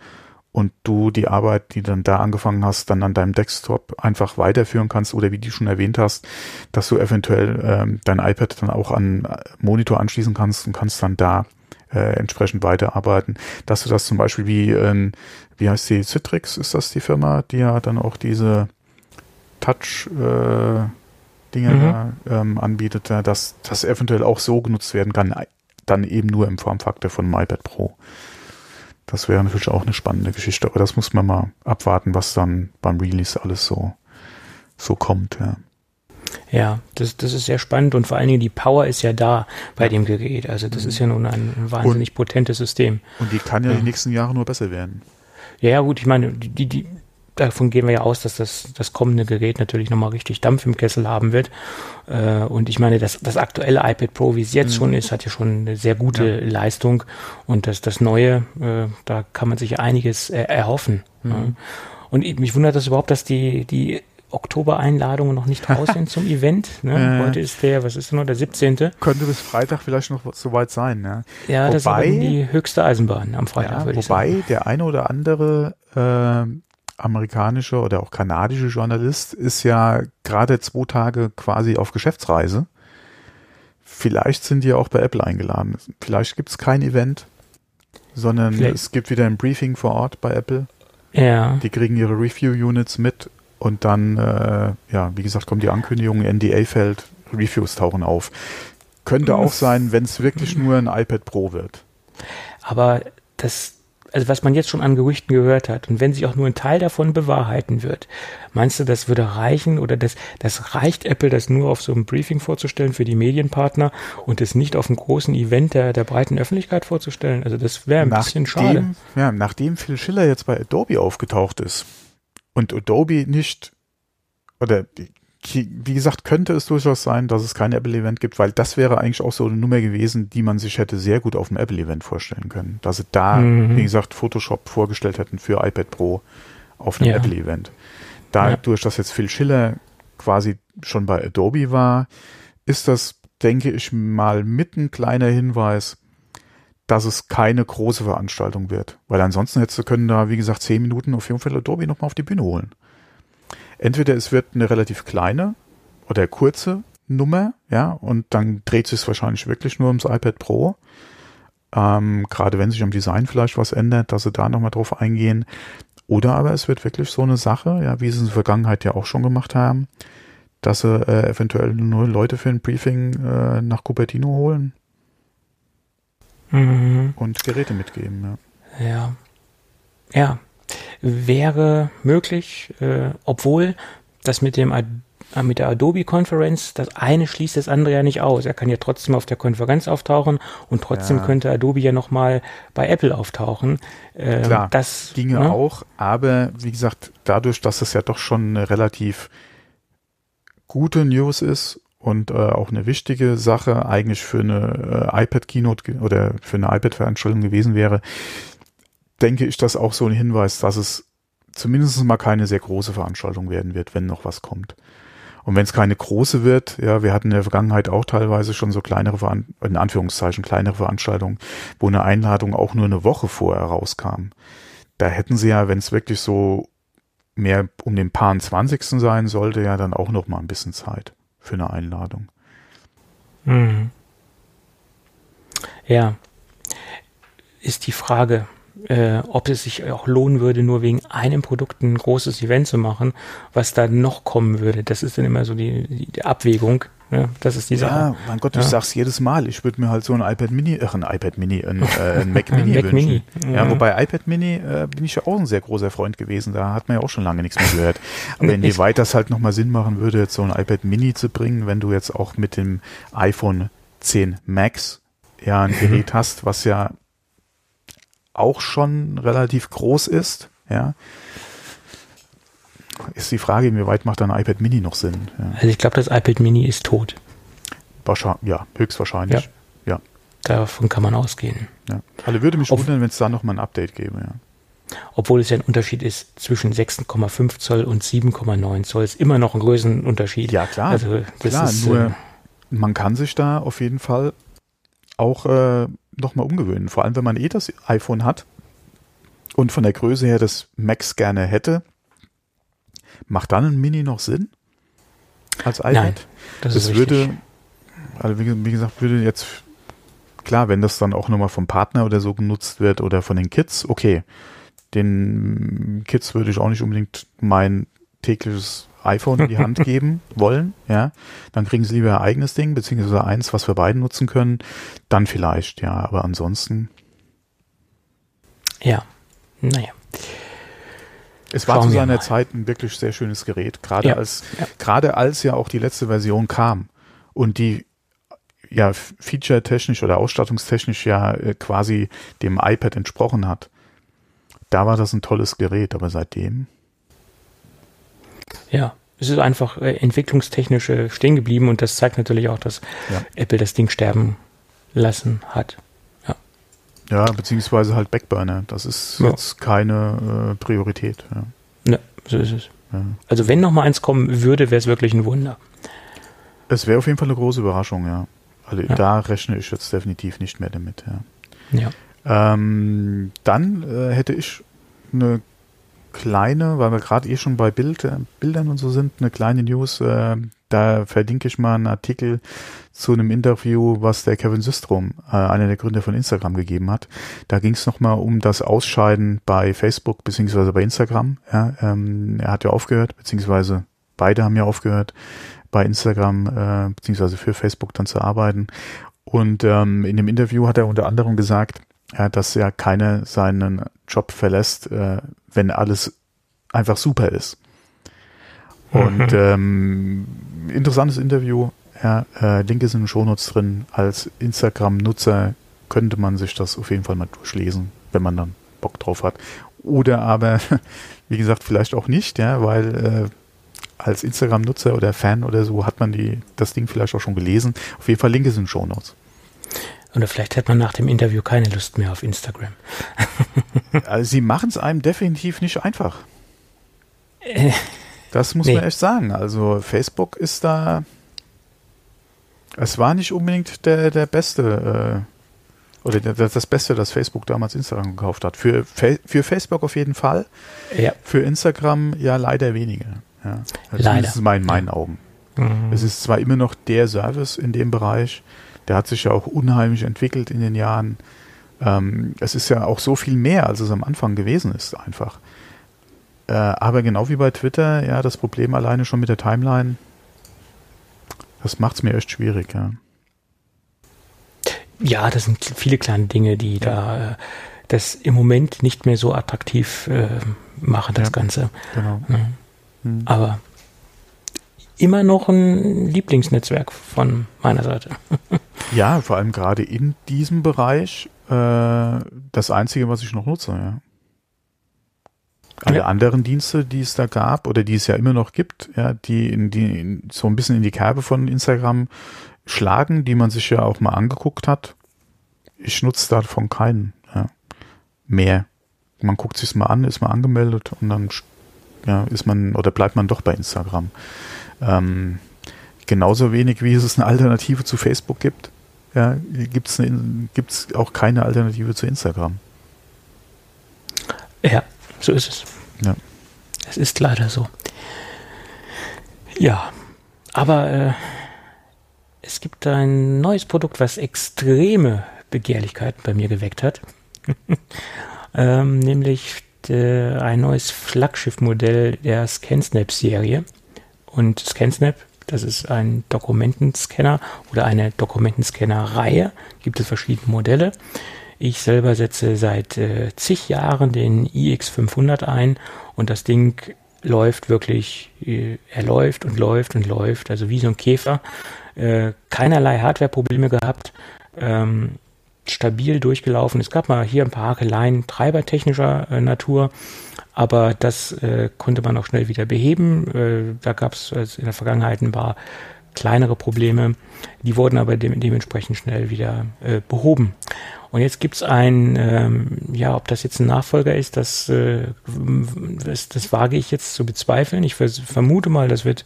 und du die Arbeit, die dann da angefangen hast, dann an deinem Desktop einfach weiterführen kannst oder wie du schon erwähnt hast, dass du eventuell ähm, dein iPad dann auch an Monitor anschließen kannst und kannst dann da äh, entsprechend weiterarbeiten. Dass du das zum Beispiel wie, äh, wie heißt die, Citrix ist das die Firma, die ja dann auch diese Touch äh, Dinge mhm. da ähm, anbietet, dass das eventuell auch so genutzt werden kann, dann eben nur im Formfaktor von dem iPad Pro. Das wäre natürlich auch eine spannende Geschichte, aber das muss man mal abwarten, was dann beim Release alles so, so kommt, ja. Ja, das, das ist sehr spannend und vor allen Dingen die Power ist ja da bei dem Gerät. Also das mhm. ist ja nun ein wahnsinnig und, potentes System. Und die kann ja, ja die nächsten Jahre nur besser werden. Ja, gut, ich meine, die, die, davon gehen wir ja aus, dass das, das kommende Gerät natürlich nochmal richtig Dampf im Kessel haben wird. Äh, und ich meine, das, das aktuelle iPad Pro, wie es jetzt mhm. schon ist, hat ja schon eine sehr gute ja. Leistung. Und das, das Neue, äh, da kann man sich einiges äh, erhoffen. Mhm. Ja. Und mich wundert das überhaupt, dass die, die Oktober-Einladungen noch nicht raus sind [laughs] zum Event. Ne? Äh, Heute ist der, was ist denn noch, der 17. Könnte bis Freitag vielleicht noch soweit sein. Ja, ja wobei, das ist die höchste Eisenbahn am Freitag, ja, würde ich sagen. Wobei der eine oder andere äh, amerikanische oder auch kanadische Journalist ist ja gerade zwei Tage quasi auf Geschäftsreise. Vielleicht sind die auch bei Apple eingeladen. Vielleicht gibt es kein Event, sondern Vielleicht. es gibt wieder ein Briefing vor Ort bei Apple. Ja. Die kriegen ihre Review-Units mit und dann, äh, ja, wie gesagt, kommt die Ankündigung, NDA fällt, Reviews tauchen auf. Könnte auch sein, wenn es wirklich nur ein iPad Pro wird. Aber das, also was man jetzt schon an Gerüchten gehört hat, und wenn sich auch nur ein Teil davon bewahrheiten wird, meinst du, das würde reichen oder das, das reicht Apple, das nur auf so einem Briefing vorzustellen für die Medienpartner und es nicht auf einem großen Event der, der breiten Öffentlichkeit vorzustellen? Also das wäre ein nachdem, bisschen schade. Ja, nachdem Phil Schiller jetzt bei Adobe aufgetaucht ist und Adobe nicht, oder wie gesagt, könnte es durchaus sein, dass es kein Apple-Event gibt, weil das wäre eigentlich auch so eine Nummer gewesen, die man sich hätte sehr gut auf dem Apple-Event vorstellen können. Dass sie da, mhm. wie gesagt, Photoshop vorgestellt hätten für iPad Pro auf einem ja. Apple-Event. Dadurch, ja. dass jetzt Phil Schiller quasi schon bei Adobe war, ist das, denke ich mal, mit ein kleiner Hinweis, dass es keine große Veranstaltung wird. Weil ansonsten hättest du können da, wie gesagt, zehn Minuten auf jeden Fall Adobe nochmal auf die Bühne holen entweder es wird eine relativ kleine oder kurze Nummer, ja, und dann dreht sich es wahrscheinlich wirklich nur ums iPad Pro. Ähm, gerade wenn sich am Design vielleicht was ändert, dass sie da nochmal drauf eingehen. Oder aber es wird wirklich so eine Sache, ja, wie sie es in der Vergangenheit ja auch schon gemacht haben, dass sie äh, eventuell nur Leute für ein Briefing äh, nach Cupertino holen mhm. und Geräte mitgeben. Ja. ja. Ja, wäre möglich, äh, obwohl das mit dem mit der Adobe Conference, das eine schließt das andere ja nicht aus. Er kann ja trotzdem auf der Konferenz auftauchen und trotzdem ja. könnte Adobe ja nochmal bei Apple auftauchen. Ähm, Klar, das ginge ne? auch, aber wie gesagt, dadurch, dass es ja doch schon eine relativ gute News ist und äh, auch eine wichtige Sache eigentlich für eine äh, iPad Keynote oder für eine iPad Veranstaltung gewesen wäre, denke ich, das auch so ein Hinweis, dass es zumindest mal keine sehr große Veranstaltung werden wird, wenn noch was kommt. Und wenn es keine große wird, ja, wir hatten in der Vergangenheit auch teilweise schon so kleinere, in Anführungszeichen kleinere Veranstaltungen, wo eine Einladung auch nur eine Woche vorher rauskam. Da hätten sie ja, wenn es wirklich so mehr um den Paar 20. sein sollte, ja dann auch noch mal ein bisschen Zeit für eine Einladung. Mhm. Ja, ist die Frage, äh, ob es sich auch lohnen würde, nur wegen einem Produkt ein großes Event zu machen, was da noch kommen würde. Das ist dann immer so die, die, Abwägung. Ne? Das ist die Sache. Ja, mein Gott, ja. ich sag's jedes Mal. Ich würde mir halt so ein iPad Mini, ach, ein iPad Mini, ein, äh, ein Mac [laughs] Mini Mac wünschen. Mini. Ja. ja. wobei iPad Mini äh, bin ich ja auch ein sehr großer Freund gewesen. Da hat man ja auch schon lange nichts mehr gehört. [laughs] Aber inwieweit das halt nochmal Sinn machen würde, jetzt so ein iPad Mini zu bringen, wenn du jetzt auch mit dem iPhone 10 Max ja ein Gerät hast, was ja auch schon relativ groß ist, ja, ist die Frage, inwieweit macht ein iPad Mini noch Sinn? Ja. Also ich glaube, das iPad Mini ist tot. Wahrscheinlich, ja, höchstwahrscheinlich. Ja. ja. Davon kann man ausgehen. Ja. Also würde mich Ob, wundern, wenn es da nochmal ein Update gäbe, ja. Obwohl es ja ein Unterschied ist zwischen 6,5 Zoll und 7,9 Zoll. Ist immer noch ein Größenunterschied. Ja, klar. Also, klar, ist, nur äh, man kann sich da auf jeden Fall auch äh, nochmal umgewöhnen. Vor allem, wenn man eh das iPhone hat und von der Größe her das Max gerne hätte. Macht dann ein Mini noch Sinn? Als iPad? Nein, das, das würde, also wie, wie, gesagt, würde jetzt, klar, wenn das dann auch nochmal vom Partner oder so genutzt wird oder von den Kids, okay. Den Kids würde ich auch nicht unbedingt mein tägliches iPhone in die Hand [laughs] geben wollen, ja, dann kriegen sie lieber ihr eigenes Ding, beziehungsweise eins, was wir beide nutzen können, dann vielleicht, ja, aber ansonsten. Ja, naja. Es war Schauen zu seiner Zeit ein wirklich sehr schönes Gerät, gerade ja, als, ja. gerade als ja auch die letzte Version kam und die ja feature-technisch oder ausstattungstechnisch ja äh, quasi dem iPad entsprochen hat. Da war das ein tolles Gerät, aber seitdem ja, es ist einfach äh, entwicklungstechnisch äh, stehen geblieben und das zeigt natürlich auch, dass ja. Apple das Ding sterben lassen hat. Ja, ja beziehungsweise halt Backburner. Das ist ja. jetzt keine äh, Priorität. Ja. Ne, so ist es. Ja. Also wenn noch mal eins kommen würde, wäre es wirklich ein Wunder. Es wäre auf jeden Fall eine große Überraschung, ja. Also da rechne ich jetzt definitiv nicht mehr damit, ja. ja. Ähm, dann äh, hätte ich eine kleine, weil wir gerade eh schon bei Bild, äh, Bildern und so sind, eine kleine News. Äh, da verlinke ich mal einen Artikel zu einem Interview, was der Kevin Systrom, äh, einer der Gründer von Instagram, gegeben hat. Da ging es nochmal um das Ausscheiden bei Facebook beziehungsweise bei Instagram. Ja, ähm, er hat ja aufgehört, beziehungsweise beide haben ja aufgehört, bei Instagram äh, beziehungsweise für Facebook dann zu arbeiten. Und ähm, in dem Interview hat er unter anderem gesagt, ja, dass ja keiner seinen Job verlässt, äh, wenn alles einfach super ist. Und mhm. ähm, interessantes Interview. Ja, äh, Link ist in den Shownotes drin. Als Instagram-Nutzer könnte man sich das auf jeden Fall mal durchlesen, wenn man dann Bock drauf hat. Oder aber, [laughs] wie gesagt, vielleicht auch nicht, ja, weil äh, als Instagram-Nutzer oder Fan oder so hat man die, das Ding vielleicht auch schon gelesen. Auf jeden Fall Link ist in den Show Notes. Oder vielleicht hat man nach dem Interview keine Lust mehr auf Instagram. [laughs] also sie machen es einem definitiv nicht einfach. Äh, das muss nee. man echt sagen. Also Facebook ist da. Es war nicht unbedingt der, der beste äh, oder das, das Beste, das Facebook damals Instagram gekauft hat. Für, für Facebook auf jeden Fall. Ja. Für Instagram ja leider weniger. Ja. Leider. Das ist mal in meinen Augen. Mhm. Es ist zwar immer noch der Service in dem Bereich, der hat sich ja auch unheimlich entwickelt in den Jahren. Ähm, es ist ja auch so viel mehr, als es am Anfang gewesen ist, einfach. Äh, aber genau wie bei Twitter, ja, das Problem alleine schon mit der Timeline, das macht es mir echt schwierig, ja. Ja, das sind viele kleine Dinge, die ja. da äh, das im Moment nicht mehr so attraktiv äh, machen, das ja, Ganze. Genau. Ja. Hm. Aber immer noch ein Lieblingsnetzwerk von meiner Seite. [laughs] ja, vor allem gerade in diesem Bereich äh, das einzige, was ich noch nutze. Ja. Alle ja. anderen Dienste, die es da gab oder die es ja immer noch gibt, ja, die, in, die in, so ein bisschen in die Kerbe von Instagram schlagen, die man sich ja auch mal angeguckt hat. Ich nutze davon keinen ja. mehr. Man guckt sich mal an, ist mal angemeldet und dann ja, ist man oder bleibt man doch bei Instagram. Ähm, genauso wenig wie es eine Alternative zu Facebook gibt, ja, gibt es auch keine Alternative zu Instagram. Ja, so ist es. Ja. Es ist leider so. Ja, aber äh, es gibt ein neues Produkt, was extreme Begehrlichkeiten bei mir geweckt hat. [laughs] ähm, nämlich äh, ein neues Flaggschiffmodell der ScanSnap-Serie. Und ScanSnap, das ist ein Dokumentenscanner oder eine Dokumentenscanner-Reihe, gibt es verschiedene Modelle. Ich selber setze seit äh, zig Jahren den iX500 ein und das Ding läuft wirklich, äh, er läuft und läuft und läuft, also wie so ein Käfer. Äh, keinerlei Hardware-Probleme gehabt. Ähm, stabil durchgelaufen. Es gab mal hier ein paar Hakeleien treibertechnischer äh, Natur, aber das äh, konnte man auch schnell wieder beheben. Äh, da gab es also in der Vergangenheit ein paar kleinere Probleme, die wurden aber de dementsprechend schnell wieder äh, behoben. Und jetzt gibt's ein, ähm, ja, ob das jetzt ein Nachfolger ist, das, äh, das, das wage ich jetzt zu bezweifeln. Ich vermute mal, das wird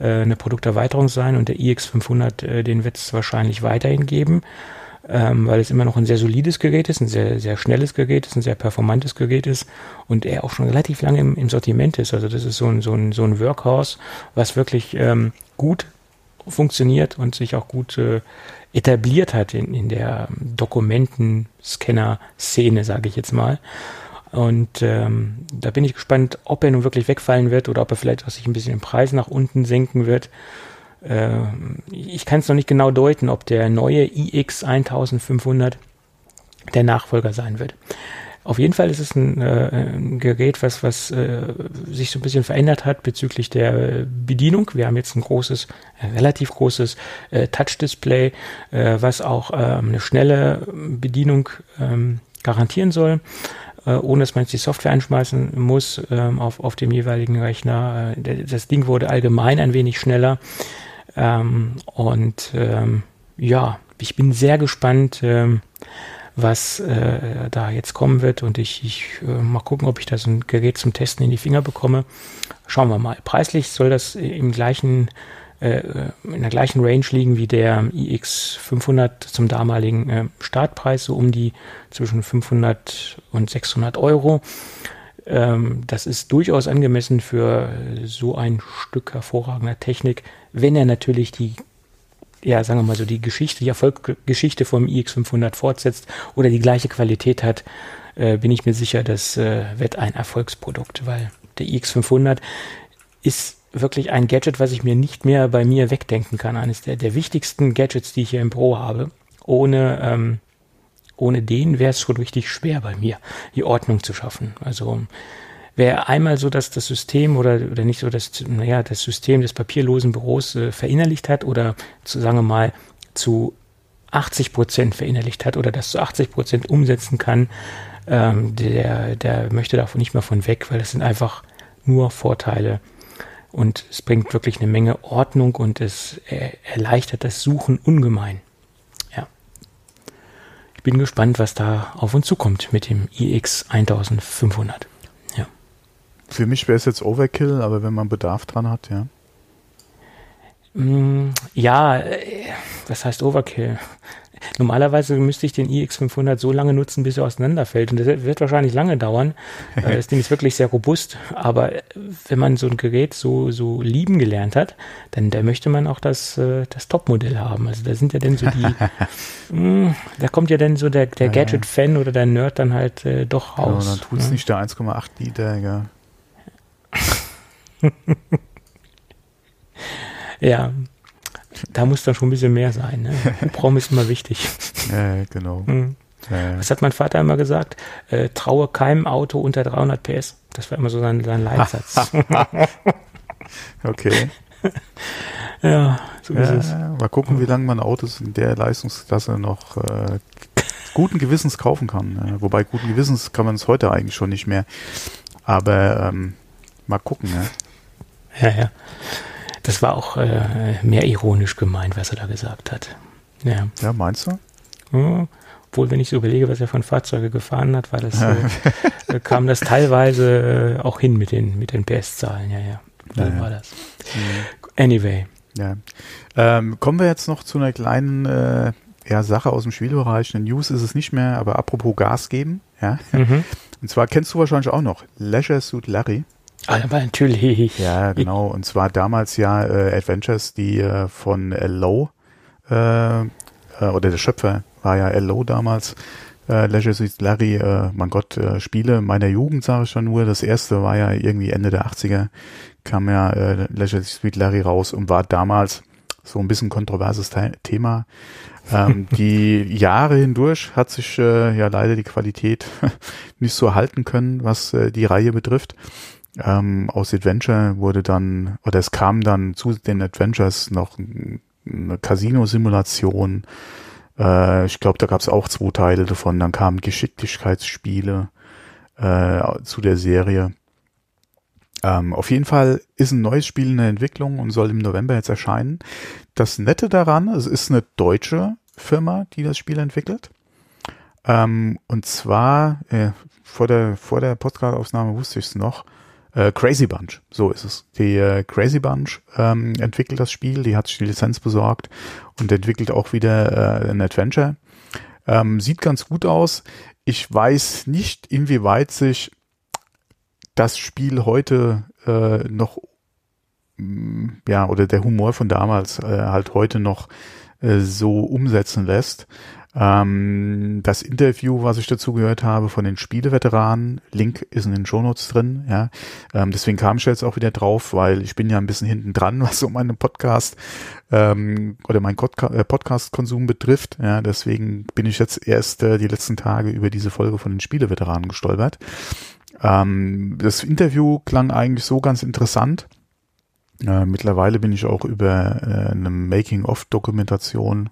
äh, eine Produkterweiterung sein und der iX500, äh, den wird es wahrscheinlich weiterhin geben ähm, weil es immer noch ein sehr solides Gerät ist, ein sehr, sehr schnelles Gerät ist, ein sehr performantes Gerät ist und er auch schon relativ lange im, im Sortiment ist. Also das ist so ein, so ein, so ein Workhouse, was wirklich ähm, gut funktioniert und sich auch gut äh, etabliert hat in, in der Dokumentenscanner-Szene, sage ich jetzt mal. Und ähm, da bin ich gespannt, ob er nun wirklich wegfallen wird oder ob er vielleicht auch sich ein bisschen im Preis nach unten senken wird. Äh, ich kann es noch nicht genau deuten, ob der neue iX 1500 der Nachfolger sein wird. Auf jeden Fall ist es ein, äh, ein Gerät, was, was äh, sich so ein bisschen verändert hat bezüglich der Bedienung. Wir haben jetzt ein großes, äh, relativ großes äh, Touch-Display, äh, was auch ähm, eine schnelle Bedienung ähm, garantieren soll, äh, ohne dass man jetzt die Software einschmeißen muss ähm, auf, auf dem jeweiligen Rechner. das Ding wurde allgemein ein wenig schneller. Ähm, und ähm, ja, ich bin sehr gespannt, ähm, was äh, da jetzt kommen wird. Und ich, ich äh, mal gucken, ob ich das ein Gerät zum Testen in die Finger bekomme. Schauen wir mal. Preislich soll das im gleichen äh, in der gleichen Range liegen wie der iX500 zum damaligen äh, Startpreis, so um die zwischen 500 und 600 Euro. Ähm, das ist durchaus angemessen für so ein Stück hervorragender Technik, wenn er natürlich die ja, sagen wir mal so, die Geschichte, die Erfolgsgeschichte vom iX500 fortsetzt oder die gleiche Qualität hat, äh, bin ich mir sicher, das äh, wird ein Erfolgsprodukt, weil der iX500 ist wirklich ein Gadget, was ich mir nicht mehr bei mir wegdenken kann. Eines der, der wichtigsten Gadgets, die ich hier im Pro habe. Ohne ähm, ohne den wäre es schon richtig schwer bei mir, die Ordnung zu schaffen. Also wer einmal so dass das System oder, oder nicht so das, naja, das System des papierlosen Büros äh, verinnerlicht hat oder zu, sagen wir mal, zu 80 Prozent verinnerlicht hat oder das zu 80 Prozent umsetzen kann, ähm, der, der möchte davon nicht mehr von weg, weil das sind einfach nur Vorteile. und es bringt wirklich eine Menge Ordnung und es erleichtert das Suchen ungemein. Bin gespannt, was da auf uns zukommt mit dem iX 1500. Ja. Für mich wäre es jetzt Overkill, aber wenn man Bedarf dran hat, ja. Mm, ja, was heißt Overkill? Normalerweise müsste ich den iX500 so lange nutzen, bis er auseinanderfällt. Und das wird wahrscheinlich lange dauern. [laughs] Äh, das Ding ist wirklich sehr robust. Aber äh, wenn man so ein Gerät so, so lieben gelernt hat, dann da möchte man auch das, äh, das Topmodell haben. Also da sind ja dann so die, mh, [laughs] mm, da kommt ja dann so der, der Gadget-Fan oder der Nerd dann halt äh, doch raus. Ja, dann tut es ne? nicht der 1,8 Liter, [laughs] ja. ja, da muss dann schon ein bisschen mehr sein. Ne? [laughs] Hubraum ist immer wichtig. Ja, genau. Mhm. Ja. Was hat mein Vater immer gesagt? Äh, traue keinem Auto unter 300 PS. Das war immer so sein, sein Leitsatz. [laughs] okay. [laughs] ja, so ist es. Mal gucken, wie lange man Autos in der Leistungsklasse noch äh, guten Gewissens kaufen kann. Wobei guten Gewissens kann man es heute eigentlich schon nicht mehr. Aber ähm, mal gucken. Ja, ja. ja. Das war auch äh, mehr ironisch gemeint, was er da gesagt hat. Ja, ja meinst du? Ja, obwohl, wenn ich so überlege, was er von Fahrzeuge gefahren hat, war das, [laughs] äh, äh, kam das teilweise äh, auch hin mit den, mit den PS-Zahlen. Ja, ja. So ja, war das. Mhm. Anyway. Ja. Ähm, kommen wir jetzt noch zu einer kleinen äh, ja, Sache aus dem Spielbereich. Eine News ist es nicht mehr, aber apropos Gas geben. Ja. Mhm. [laughs] Und zwar kennst du wahrscheinlich auch noch Leisure Suit Larry. Aber [laughs] natürlich. Ja, genau. Und zwar damals ja äh, Adventures, die äh, von Low äh, äh, oder der Schöpfer war ja L.O. damals. Äh, Leisure Suit Larry, äh, mein Gott, äh, Spiele meiner Jugend, sage ich schon nur. Das erste war ja irgendwie Ende der 80er, kam ja äh, Leisure Suit Larry raus und war damals so ein bisschen kontroverses Thema. Ähm, [laughs] die Jahre hindurch hat sich äh, ja leider die Qualität [laughs] nicht so halten können, was äh, die Reihe betrifft. Ähm, aus Adventure wurde dann, oder es kam dann zu den Adventures noch eine Casino-Simulation. Äh, ich glaube, da gab es auch zwei Teile davon. Dann kamen Geschicklichkeitsspiele äh, zu der Serie. Ähm, auf jeden Fall ist ein neues Spiel in der Entwicklung und soll im November jetzt erscheinen. Das Nette daran, es ist eine deutsche Firma, die das Spiel entwickelt. Ähm, und zwar, äh, vor der, vor der Podcast-Aufnahme wusste ich es noch, äh, Crazy Bunch, so ist es. Die äh, Crazy Bunch ähm, entwickelt das Spiel, die hat sich die Lizenz besorgt und entwickelt auch wieder äh, ein Adventure. Ähm, sieht ganz gut aus. Ich weiß nicht, inwieweit sich das Spiel heute äh, noch, mm, ja, oder der Humor von damals äh, halt heute noch äh, so umsetzen lässt. Ähm, das Interview, was ich dazu gehört habe von den Spieleveteranen, Link ist in den Shownotes drin, ja. Ähm, deswegen kam ich jetzt auch wieder drauf, weil ich bin ja ein bisschen hinten dran, [laughs] was so meinen Podcast ähm, oder mein äh, Podcast-Konsum betrifft. Ja, deswegen bin ich jetzt erst äh, die letzten Tage über diese Folge von den Spieleveteranen gestolpert. Ähm, das Interview klang eigentlich so ganz interessant. Äh, mittlerweile bin ich auch über äh, eine Making-of-Dokumentation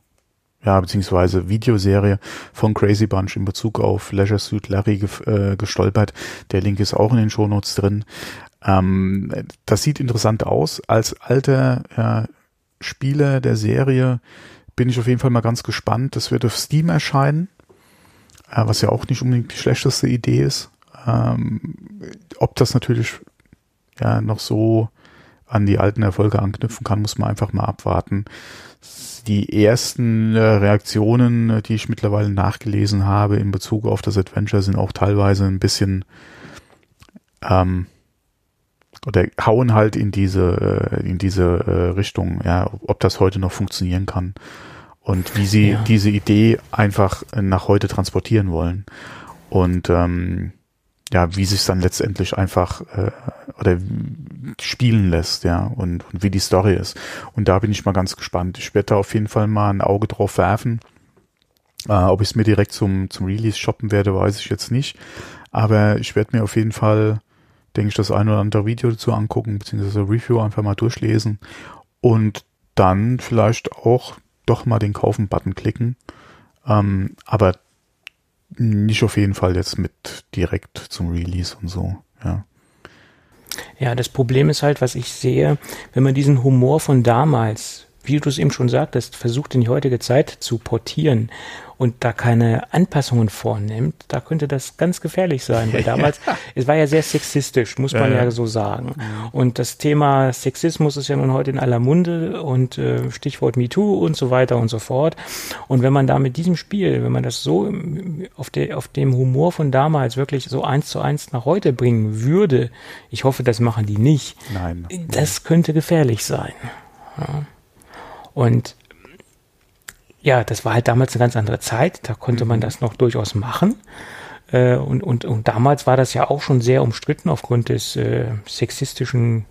ja, beziehungsweise Videoserie von Crazy Bunch in Bezug auf Leisure Suit Larry ge äh, gestolpert. Der Link ist auch in den Shownotes drin. Ähm, das sieht interessant aus. Als alter ja, Spieler der Serie bin ich auf jeden Fall mal ganz gespannt. Das wird auf Steam erscheinen, äh, was ja auch nicht unbedingt die schlechteste Idee ist. Ähm, ob das natürlich ja noch so an die alten Erfolge anknüpfen kann, muss man einfach mal abwarten die ersten äh, Reaktionen, äh, die ich mittlerweile nachgelesen habe in Bezug auf das Adventure, sind auch teilweise ein bisschen ähm, oder hauen halt in diese äh, in diese äh, Richtung, ja, ob das heute noch funktionieren kann und wie sie ja. diese Idee einfach nach heute transportieren wollen und ähm, ja, wie sich dann letztendlich einfach äh, oder spielen lässt, ja, und, und wie die Story ist. Und da bin ich mal ganz gespannt. Ich werde da auf jeden Fall mal ein Auge drauf werfen. Äh, ob ich es mir direkt zum, zum Release shoppen werde, weiß ich jetzt nicht. Aber ich werde mir auf jeden Fall, denke ich, das ein oder andere Video dazu angucken, beziehungsweise Review einfach mal durchlesen und dann vielleicht auch doch mal den Kaufen-Button klicken. Ähm, aber nicht auf jeden Fall jetzt mit direkt zum Release und so, ja. Ja, das Problem ist halt, was ich sehe, wenn man diesen Humor von damals, wie du es eben schon sagtest, versucht in die heutige Zeit zu portieren und da keine Anpassungen vornimmt, da könnte das ganz gefährlich sein, weil [laughs] damals, es war ja sehr sexistisch, muss man ja, ja so sagen. Und das Thema Sexismus ist ja nun heute in aller Munde und äh, Stichwort MeToo und so weiter und so fort. Und wenn man da mit diesem Spiel, wenn man das so auf, der, auf dem Humor von damals wirklich so eins zu eins nach heute bringen würde, ich hoffe, das machen die nicht. Nein. Das könnte gefährlich sein. Ja. Und ja, das war halt damals eine ganz andere Zeit. Da konnte man mhm. das noch durchaus machen. Äh, und, und, und damals war das ja auch schon sehr umstritten aufgrund des äh, sexistischen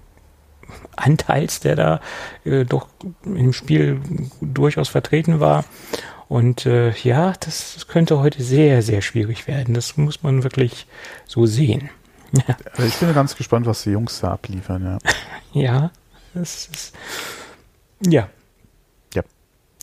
Anteils, der da äh, doch im Spiel durchaus vertreten war. Und äh, ja, das könnte heute sehr, sehr schwierig werden. Das muss man wirklich so sehen. Ja. [laughs] Also ich bin ganz gespannt, was die Jungs da abliefern. Ja, ja das ist, ja,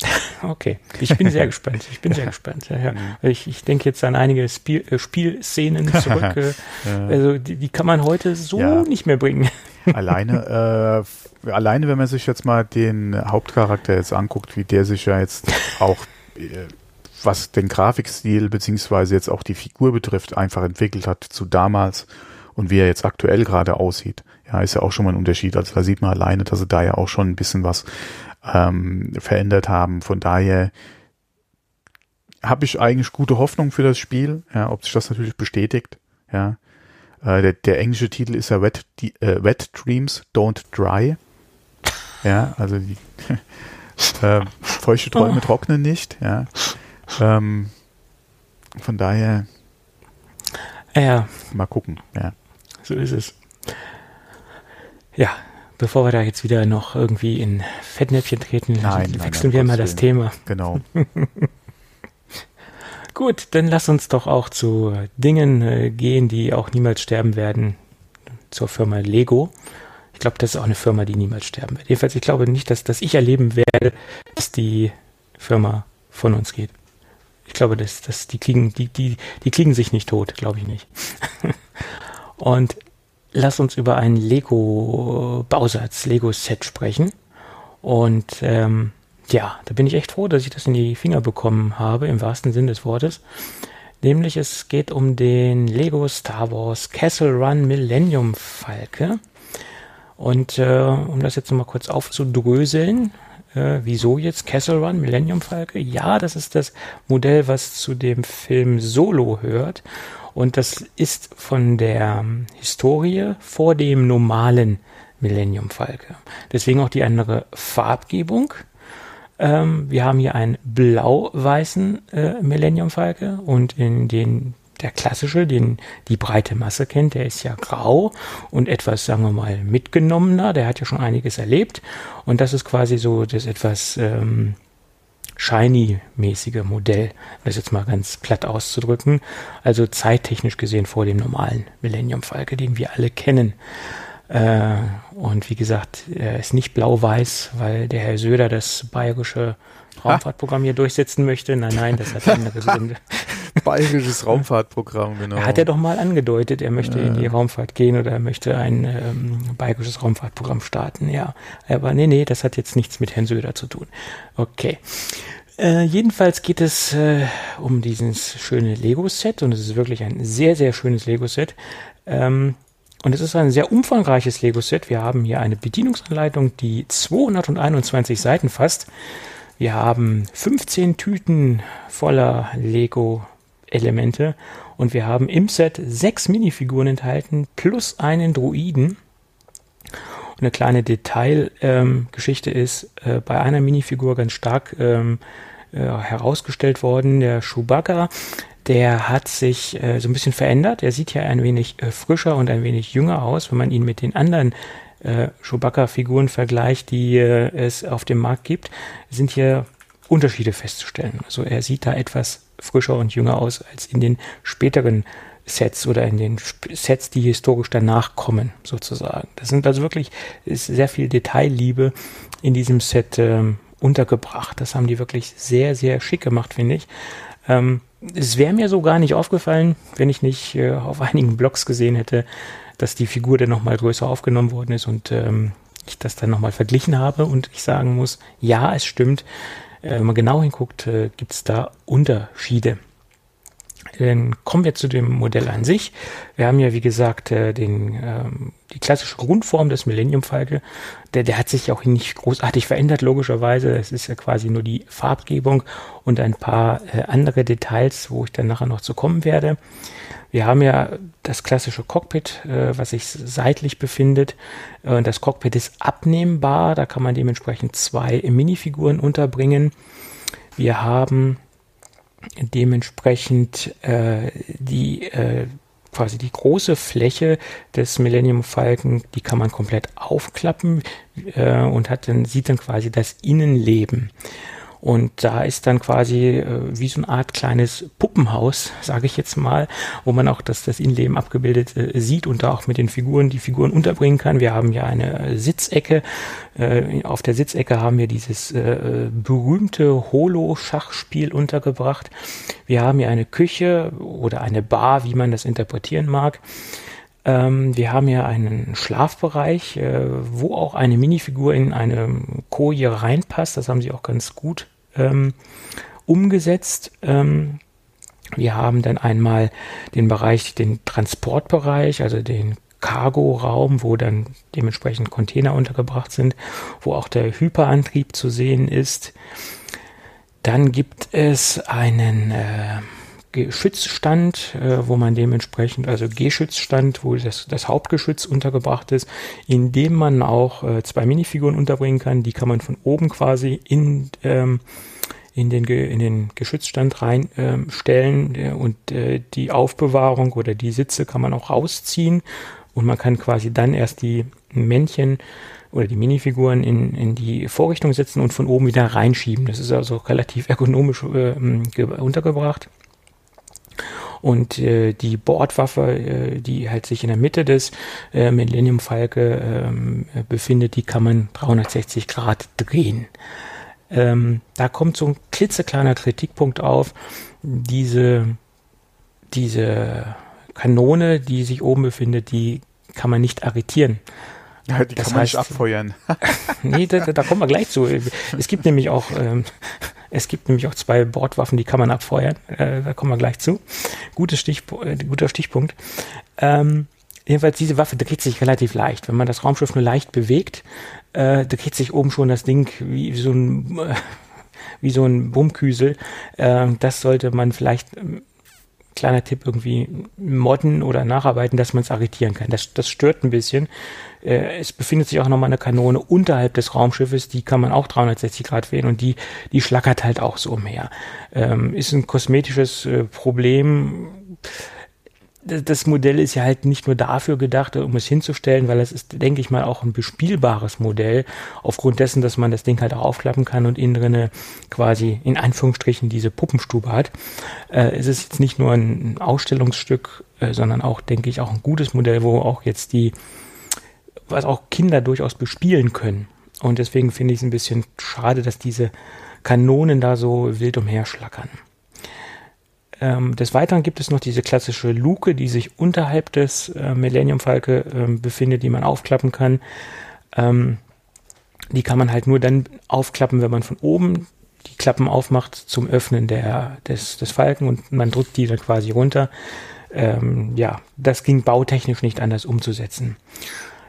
[laughs] Okay, ich bin sehr gespannt. Ich bin sehr [laughs] gespannt. Ja, ja. Ich, ich denke jetzt an einige Spiel, äh, Spielszenen [laughs] zurück. Äh. Also die, die, kann man heute so ja. nicht mehr bringen. Alleine, äh, alleine, wenn man sich jetzt mal den Hauptcharakter jetzt anguckt, wie der sich ja jetzt auch äh, was den Grafikstil beziehungsweise jetzt auch die Figur betrifft, einfach entwickelt hat zu damals und wie er jetzt aktuell gerade aussieht. Ja, ist ja auch schon mal ein Unterschied. Also da sieht man alleine, dass er da ja auch schon ein bisschen was ähm, verändert haben. Von daher habe ich eigentlich gute Hoffnung für das Spiel, ja, ob sich das natürlich bestätigt. Ja, äh, der, der englische Titel ist ja Wet, die, äh, Wet Dreams Don't Dry. Ja, also die [laughs] äh, feuchte Träume oh. trocknen nicht. Ja, ähm, von daher. Ja. Mal gucken. Ja. So ist es. Ja, bevor wir da jetzt wieder noch irgendwie in Fettnäpfchen treten, nein, wechseln nein, wir mal das Thema. Genau. [laughs] Gut, dann lass uns doch auch zu Dingen äh, gehen, die auch niemals sterben werden. Zur Firma Lego. Ich glaube, das ist auch eine Firma, die niemals sterben wird. Jedenfalls, ich glaube nicht, dass, dass ich erleben werde, dass die Firma von uns geht. Ich glaube, dass, dass die kriegen, die, die, die kriegen sich nicht tot, glaube ich nicht. [laughs] Und lass uns über einen Lego-Bausatz, Lego-Set sprechen. Und ähm, ja, da bin ich echt froh, dass ich das in die Finger bekommen habe, im wahrsten Sinn des Wortes. Nämlich es geht um den Lego Star Wars Castle Run Millennium Falke. Und äh, um das jetzt nochmal kurz aufzudröseln, äh, wieso jetzt Castle Run Millennium Falke? Ja, das ist das Modell, was zu dem Film Solo hört. Und das ist von der Historie vor dem normalen Millennium Falke. Deswegen auch die andere Farbgebung. Ähm, wir haben hier einen blau-weißen äh, Millennium Falke und in den der klassische, den die breite Masse kennt, der ist ja grau und etwas, sagen wir mal, mitgenommener. Der hat ja schon einiges erlebt. Und das ist quasi so das etwas ähm, Shiny-mäßige Modell, um das jetzt mal ganz platt auszudrücken. Also zeittechnisch gesehen vor dem normalen Millennium Falke, den wir alle kennen. Äh, und wie gesagt, er ist nicht blau-weiß, weil der Herr Söder das bayerische Raumfahrtprogramm hier durchsetzen möchte. Nein, nein, das hat [laughs] andere Gründe. Bayerisches [laughs] Raumfahrtprogramm, genau. Er hat ja doch mal angedeutet, er möchte ja. in die Raumfahrt gehen oder er möchte ein ähm, bayerisches Raumfahrtprogramm starten, ja. Aber nee, nee, das hat jetzt nichts mit Herrn Söder zu tun. Okay. Äh, jedenfalls geht es äh, um dieses schöne Lego-Set und es ist wirklich ein sehr, sehr schönes Lego-Set. Ähm, und es ist ein sehr umfangreiches Lego-Set. Wir haben hier eine Bedienungsanleitung, die 221 Seiten fasst. Wir haben 15 Tüten voller Lego-Elemente und wir haben im Set sechs Minifiguren enthalten plus einen Druiden. Und eine kleine Detailgeschichte ähm, ist äh, bei einer Minifigur ganz stark ähm, äh, herausgestellt worden, der Chewbacca. Der hat sich äh, so ein bisschen verändert. Er sieht ja ein wenig äh, frischer und ein wenig jünger aus, wenn man ihn mit den anderen äh, Chewbacca-Figuren vergleicht, die äh, es auf dem Markt gibt, sind hier Unterschiede festzustellen. Also er sieht da etwas frischer und jünger aus als in den späteren Sets oder in den Sets, die historisch danach kommen, sozusagen. Das sind also wirklich ist sehr viel Detailliebe in diesem Set ähm, untergebracht. Das haben die wirklich sehr, sehr schick gemacht, finde ich. Ähm, es wäre mir so gar nicht aufgefallen, wenn ich nicht äh, auf [laughs] einigen Blogs gesehen hätte, dass die Figur dann nochmal größer aufgenommen worden ist und ähm, ich das dann nochmal verglichen habe und ich sagen muss, ja, es stimmt, wenn man genau hinguckt, äh, gibt es da Unterschiede. Dann kommen wir zu dem Modell an sich. Wir haben ja, wie gesagt, äh, den, ähm, die klassische Grundform des Millennium Falke. Der, der hat sich auch nicht großartig verändert, logischerweise. Es ist ja quasi nur die Farbgebung und ein paar äh, andere Details, wo ich dann nachher noch zu kommen werde. Wir haben ja das klassische Cockpit, äh, was sich seitlich befindet. Äh, das Cockpit ist abnehmbar. Da kann man dementsprechend zwei Minifiguren unterbringen. Wir haben dementsprechend äh, die äh, quasi die große Fläche des Millennium Falcon, die kann man komplett aufklappen äh, und hat dann sieht dann quasi das Innenleben. Und da ist dann quasi äh, wie so eine Art kleines Puppenhaus, sage ich jetzt mal, wo man auch das, das Innenleben abgebildet äh, sieht und da auch mit den Figuren die Figuren unterbringen kann. Wir haben ja eine Sitzecke. Äh, auf der Sitzecke haben wir dieses äh, berühmte Holo-Schachspiel untergebracht. Wir haben hier eine Küche oder eine Bar, wie man das interpretieren mag. Ähm, wir haben hier einen Schlafbereich, äh, wo auch eine Minifigur in eine Koje reinpasst. Das haben sie auch ganz gut ähm, umgesetzt. Ähm, wir haben dann einmal den Bereich, den Transportbereich, also den Cargo-Raum, wo dann dementsprechend Container untergebracht sind, wo auch der Hyperantrieb zu sehen ist. Dann gibt es einen äh, Geschützstand, äh, wo man dementsprechend, also Geschützstand, wo das, das Hauptgeschütz untergebracht ist, in dem man auch äh, zwei Minifiguren unterbringen kann. Die kann man von oben quasi in, ähm, in, den, in den Geschützstand reinstellen ähm, äh, und äh, die Aufbewahrung oder die Sitze kann man auch rausziehen und man kann quasi dann erst die Männchen oder die Minifiguren in, in die Vorrichtung setzen und von oben wieder reinschieben. Das ist also relativ ergonomisch äh, untergebracht. Und äh, die Bordwaffe, äh, die halt sich in der Mitte des äh, Millennium Falke ähm, befindet, die kann man 360 Grad drehen. Ähm, da kommt so ein klitzekleiner Kritikpunkt auf. Diese, diese Kanone, die sich oben befindet, die kann man nicht arretieren. Ja, die das kann man heißt, nicht abfeuern. [laughs] nee, da, da kommen wir gleich zu. Es gibt nämlich auch ähm, es gibt nämlich auch zwei Bordwaffen, die kann man abfeuern. Äh, da kommen wir gleich zu. Gutes Stichp äh, guter Stichpunkt. Ähm, jedenfalls, diese Waffe dreht sich relativ leicht. Wenn man das Raumschiff nur leicht bewegt, äh, dreht sich oben schon das Ding wie so ein, äh, wie so ein [laughs] Bummküsel. Äh, das sollte man vielleicht ähm, kleiner Tipp irgendwie modden oder nacharbeiten, dass man es arretieren kann. Das, das stört ein bisschen. Äh, es befindet sich auch nochmal eine Kanone unterhalb des Raumschiffes, die kann man auch 360 Grad wählen und die, die schlackert halt auch so umher. Ähm, ist ein kosmetisches äh, Problem das Modell ist ja halt nicht nur dafür gedacht, um es hinzustellen, weil es ist, denke ich mal, auch ein bespielbares Modell, aufgrund dessen, dass man das Ding halt auch aufklappen kann und innen drinne quasi in Anführungsstrichen diese Puppenstube hat. Äh, es ist jetzt nicht nur ein Ausstellungsstück, äh, sondern auch, denke ich, auch ein gutes Modell, wo auch jetzt die, was auch Kinder durchaus bespielen können. Und deswegen finde ich es ein bisschen schade, dass diese Kanonen da so wild umherschlackern. Ähm, des Weiteren gibt es noch diese klassische Luke, die sich unterhalb des äh, Millennium Falke äh, befindet, die man aufklappen kann. Ähm, die kann man halt nur dann aufklappen, wenn man von oben die Klappen aufmacht zum Öffnen der, des, des Falken und man drückt die dann quasi runter. Ähm, ja, das ging bautechnisch nicht anders umzusetzen.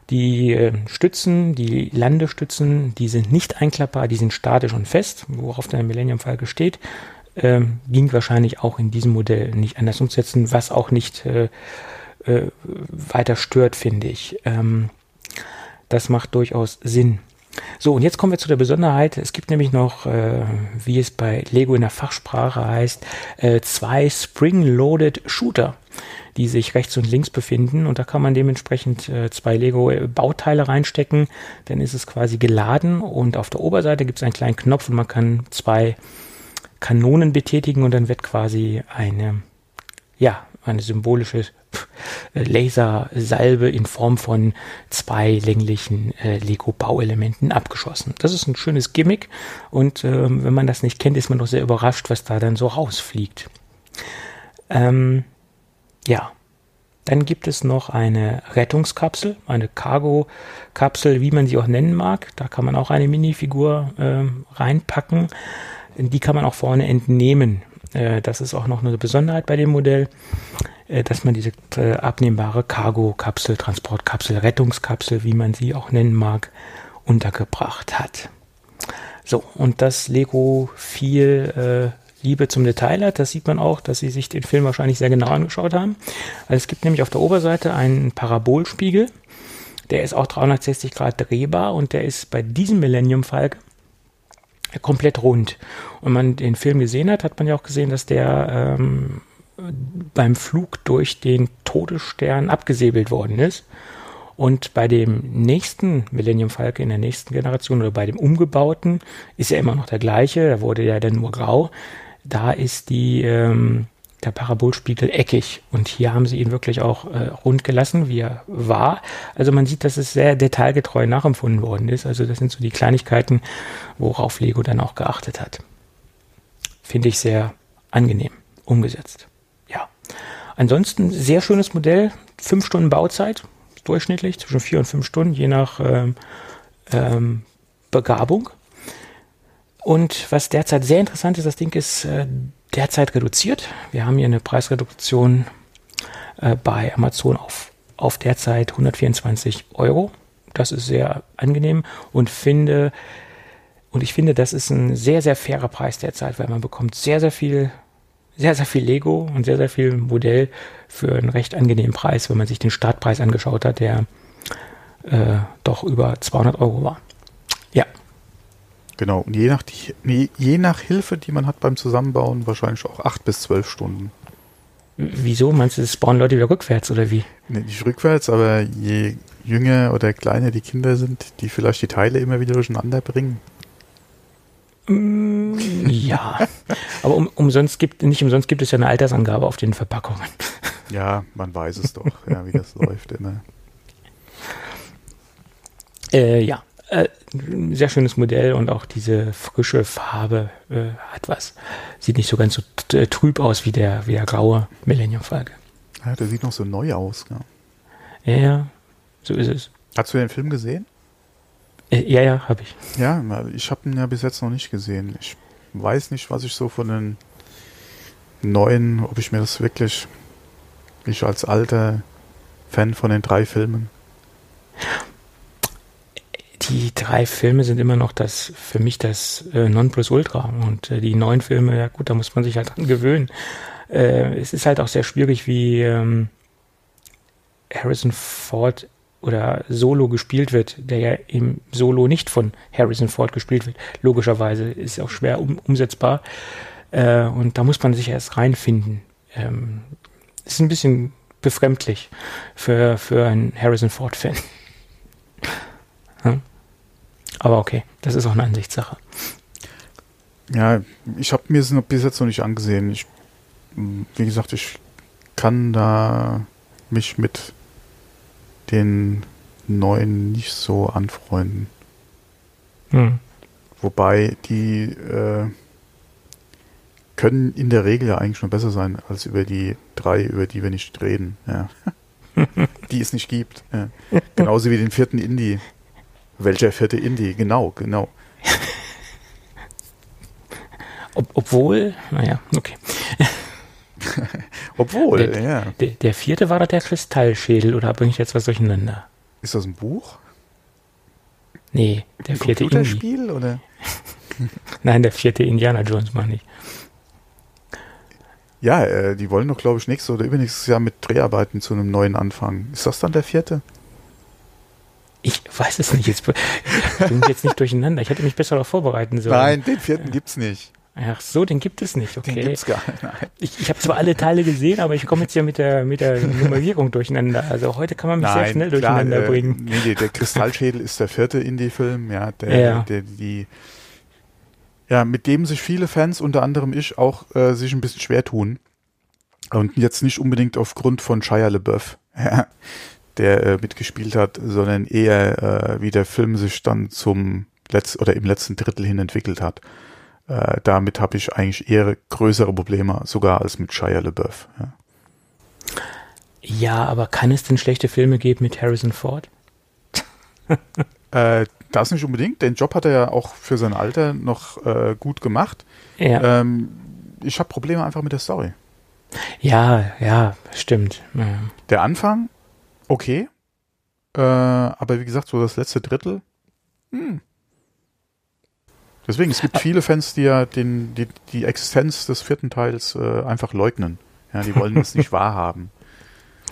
Die äh, Stützen, die Landestützen, die sind nicht einklappbar, die sind statisch und fest, worauf der Millennium Falke steht ähm, ging wahrscheinlich auch in diesem Modell nicht anders umzusetzen, was auch nicht äh, äh, weiter stört, finde ich. Ähm, das macht durchaus Sinn. So, und jetzt kommen wir zu der Besonderheit. Es gibt nämlich noch, äh, wie es bei Lego in der Fachsprache heißt, äh, zwei Spring-Loaded Shooter, die sich rechts und links befinden. Und da kann man dementsprechend äh, zwei Lego-Bauteile reinstecken. Dann ist es quasi geladen und auf der Oberseite gibt es einen kleinen Knopf und man kann zwei Kanonen betätigen und dann wird quasi eine, ja, eine symbolische Lasersalbe in Form von zwei länglichen äh, Lego-Bauelementen abgeschossen. Das ist ein schönes Gimmick und äh, wenn man das nicht kennt, ist man doch sehr überrascht, was da dann so rausfliegt. Ähm, ja, Dann gibt es noch eine Rettungskapsel, eine Cargo-Kapsel, wie man sie auch nennen mag. Da kann man auch eine Minifigur äh, reinpacken. Die kann man auch vorne entnehmen. Äh, das ist auch noch eine Besonderheit bei dem Modell, äh, dass man diese äh, abnehmbare Cargo-Kapsel, Transportkapsel, Rettungskapsel, wie man sie auch nennen mag, untergebracht hat. So, und das Lego viel äh, Liebe zum Detail hat. Das sieht man auch, dass sie sich den Film wahrscheinlich sehr genau angeschaut haben. Also es gibt nämlich auf der Oberseite einen Parabolspiegel. Der ist auch 360 Grad drehbar und der ist bei diesem Millennium Falcon komplett rund. Und man den Film gesehen hat, hat man ja auch gesehen, dass der ähm, beim Flug durch den Todesstern abgesäbelt worden ist. Und bei dem nächsten Millennium Falcon in der nächsten Generation oder bei dem umgebauten ist er immer noch der gleiche. Da wurde ja dann nur grau da ist die, ähm, der Parabolspiegel eckig und hier haben sie ihn wirklich auch äh, rund gelassen, wie er war. Also man sieht, dass es sehr detailgetreu nachempfunden worden ist. Also das sind so die Kleinigkeiten, worauf Lego dann auch geachtet hat. Finde ich sehr angenehm umgesetzt. Ja. Ansonsten sehr schönes Modell, fünf Stunden Bauzeit, durchschnittlich zwischen vier und fünf Stunden, je nach ähm, ähm, Begabung. Und was derzeit sehr interessant ist, das Ding ist äh, derzeit reduziert. Wir haben hier eine Preisreduktion äh, bei Amazon auf, auf derzeit 124 Euro. Das ist sehr angenehm und finde, und ich finde, das ist ein sehr, sehr fairer Preis derzeit, weil man bekommt sehr, sehr viel, sehr, sehr viel Lego und sehr, sehr viel Modell für einen recht angenehmen Preis, wenn man sich den Startpreis angeschaut hat, der äh, doch über 200 Euro war. Ja, Genau, und je nach, die, je nach Hilfe, die man hat beim Zusammenbauen, wahrscheinlich auch acht bis zwölf Stunden. Wieso? Meinst du, das bauen Leute wieder rückwärts oder wie? Nee, nicht rückwärts, aber je jünger oder kleiner die Kinder sind, die vielleicht die Teile immer wieder durcheinander bringen. Mm, ja, aber um, umsonst gibt, nicht umsonst gibt es ja eine Altersangabe auf den Verpackungen. [laughs] Ja, man weiß es doch, ja, wie das [laughs] läuft immer. Äh, ja, äh, sehr schönes Modell und auch diese frische Farbe äh, hat was. Sieht nicht so ganz so äh, trüb aus wie der, wie der graue Millennium Falcon. Ja, der sieht noch so neu aus. Ja, ja so ist es. Hast du den Film gesehen? Äh, ja, ja, habe ich. Ja, ich habe ihn ja bis jetzt noch nicht gesehen. Ich weiß nicht, was ich so von den neuen, ob ich mir das wirklich, ich als alter Fan von den drei Filmen die drei Filme sind immer noch das, für mich das äh, Nonplusultra. Und äh, die neuen Filme, ja gut, da muss man sich halt dran gewöhnen. Äh, es ist halt auch sehr schwierig, wie ähm, Harrison Ford oder Solo gespielt wird, der ja im Solo nicht von Harrison Ford gespielt wird. Logischerweise ist auch schwer um, umsetzbar. Äh, und da muss man sich erst reinfinden. Ähm, ist ein bisschen befremdlich für, für einen Harrison Ford-Fan. [laughs] Aber okay, das ist auch eine Ansichtssache. Ja, ich habe mir es bis jetzt noch nicht angesehen. Ich, wie gesagt, ich kann da mich mit den neuen nicht so anfreunden. Hm. Wobei die äh, können in der Regel ja eigentlich schon besser sein als über die drei, über die wir nicht reden. Ja. [laughs] die es nicht gibt. Ja. Genauso wie den vierten Indie. Welcher vierte Indie? Genau, genau. [laughs] Ob, obwohl, naja, okay. [laughs] obwohl, der, ja. Der, der, vierte war doch der Kristallschädel, oder bringe ich jetzt was durcheinander? Ist das ein Buch? Nee, der ein vierte Computerspiel, Indie. oder? [laughs] Nein, der vierte Indiana Jones meine ich. Ja, äh, die wollen doch, glaube ich, nächstes oder übernächstes Jahr mit Dreharbeiten zu einem neuen anfangen. Ist das dann der vierte? Ich weiß es nicht. Jetzt bin ich jetzt nicht durcheinander. Ich hätte mich besser darauf vorbereiten sollen. Nein, den vierten gibt's nicht. Ach so, den gibt es nicht. Okay. Den gibt's gar nicht. Nein. Ich, ich habe zwar alle Teile gesehen, aber ich komme jetzt ja mit der mit der Nummerierung durcheinander. Also heute kann man mich Nein, sehr schnell klar, durcheinander äh, bringen. Nee, der Kristallschädel ist der vierte Indie-Film, ja, der, Ja. der die ja, mit dem sich viele Fans, unter anderem ich, auch äh, sich ein bisschen schwer tun. Und jetzt nicht unbedingt aufgrund von Shia LaBeouf, [laughs] ja, der äh, mitgespielt hat, sondern eher äh, wie der Film sich dann zum letzten oder im letzten Drittel hin entwickelt hat. Äh, damit habe ich eigentlich eher größere Probleme sogar als mit Shia LaBeouf. Ja. Ja, aber kann es denn schlechte Filme geben mit Harrison Ford? [laughs] äh, das nicht unbedingt. Den Job hat er ja auch für sein Alter noch äh, gut gemacht. Ja. Ähm, ich habe Probleme einfach mit der Story. Ja, ja, stimmt. Ja. Der Anfang, okay. Äh, aber wie gesagt, so das letzte Drittel, hm. Deswegen, es gibt viele Fans, die ja den, die, die Existenz des vierten Teils äh, einfach leugnen. Ja, die wollen es nicht [laughs] wahrhaben.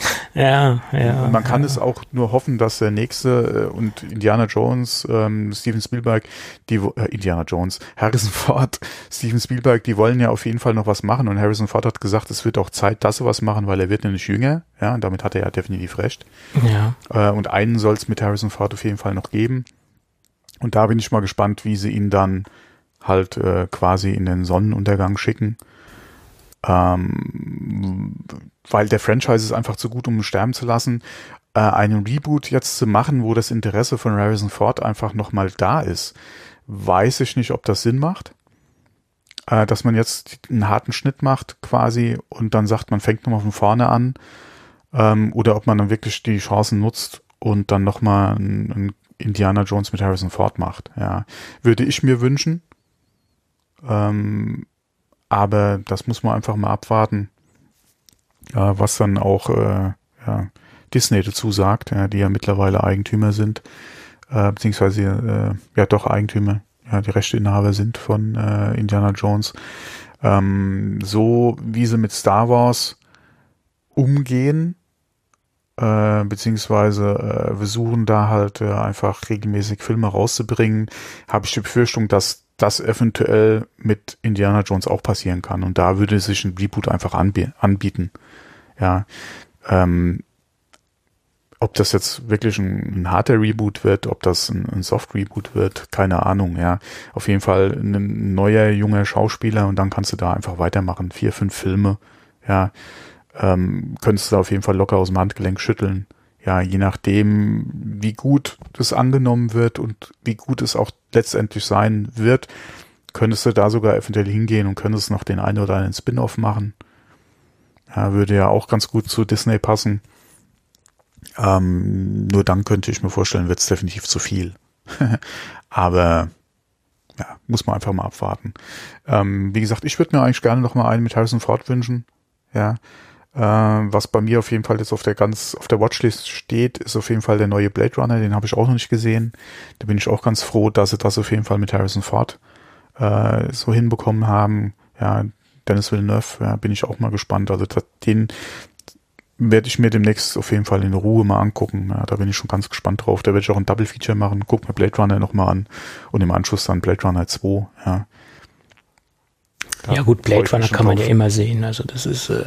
[laughs] Ja, ja. Man kann ja. es auch nur hoffen, dass der nächste äh, und Indiana Jones, ähm, Steven Spielberg, die äh, Indiana Jones, Harrison Ford, [laughs] Steven Spielberg, die wollen ja auf jeden Fall noch was machen und Harrison Ford hat gesagt, es wird auch Zeit, dass sie was machen, weil er wird nämlich jünger, ja, und damit hat er ja definitiv recht. Ja. Äh, und einen soll es mit Harrison Ford auf jeden Fall noch geben. Und da bin ich mal gespannt, wie sie ihn dann halt äh, quasi in den Sonnenuntergang schicken. Ähm, weil der Franchise ist einfach zu gut, um sterben zu lassen. Äh, einen Reboot jetzt zu machen, wo das Interesse von Harrison Ford einfach nochmal da ist, weiß ich nicht, ob das Sinn macht. Äh, dass man jetzt einen harten Schnitt macht quasi und dann sagt, man fängt nochmal von vorne an. Ähm, oder ob man dann wirklich die Chancen nutzt und dann nochmal ein, ein Indiana Jones mit Harrison Ford macht. Ja, würde ich mir wünschen. Ähm, aber das muss man einfach mal abwarten, ja, was dann auch äh, ja, Disney dazu sagt, ja, die ja mittlerweile Eigentümer sind, äh, beziehungsweise äh, ja doch Eigentümer, ja, die Rechteinhaber sind von äh, Indiana Jones. Ähm, so wie sie mit Star Wars umgehen, äh, beziehungsweise äh, versuchen da halt äh, einfach regelmäßig Filme rauszubringen, habe ich die Befürchtung, dass das eventuell mit Indiana Jones auch passieren kann. Und da würde sich ein Reboot einfach anb anbieten. Ja. Ähm, ob das jetzt wirklich ein, ein, harter Reboot wird, ob das ein, ein Soft-Reboot wird, keine Ahnung, ja. Auf jeden Fall ein neuer, junger Schauspieler und dann kannst du da einfach weitermachen. Vier, fünf Filme, ja. Ähm, könntest du auf jeden Fall locker aus dem Handgelenk schütteln ja, je nachdem, wie gut das angenommen wird und wie gut es auch letztendlich sein wird, könntest du da sogar eventuell hingehen und könntest noch den einen oder einen Spin-off machen. Ja, würde ja auch ganz gut zu Disney passen. Ähm, nur dann könnte ich mir vorstellen, wird es definitiv zu viel. [laughs] Aber ja, muss man einfach mal abwarten. Ähm, wie gesagt, ich würde mir eigentlich gerne noch mal einen mit Harrison Ford wünschen. Ja, äh, was bei mir auf jeden Fall jetzt auf der ganz auf der Watchlist steht, ist auf jeden Fall der neue Blade Runner. Den habe ich auch noch nicht gesehen. Da bin ich auch ganz froh, dass sie das auf jeden Fall mit Harrison Ford äh, so hinbekommen haben. Ja, Dennis Villeneuve, ja, bin ich auch mal gespannt. Also den werde ich mir demnächst auf jeden Fall in Ruhe mal angucken. Ja, da bin ich schon ganz gespannt drauf. Da werde ich auch ein Double Feature machen. Guck mir Blade Runner nochmal an und im Anschluss dann Blade Runner 2. Ja, da ja gut, Blade Runner kann man drauf. ja immer sehen. Also das ist äh,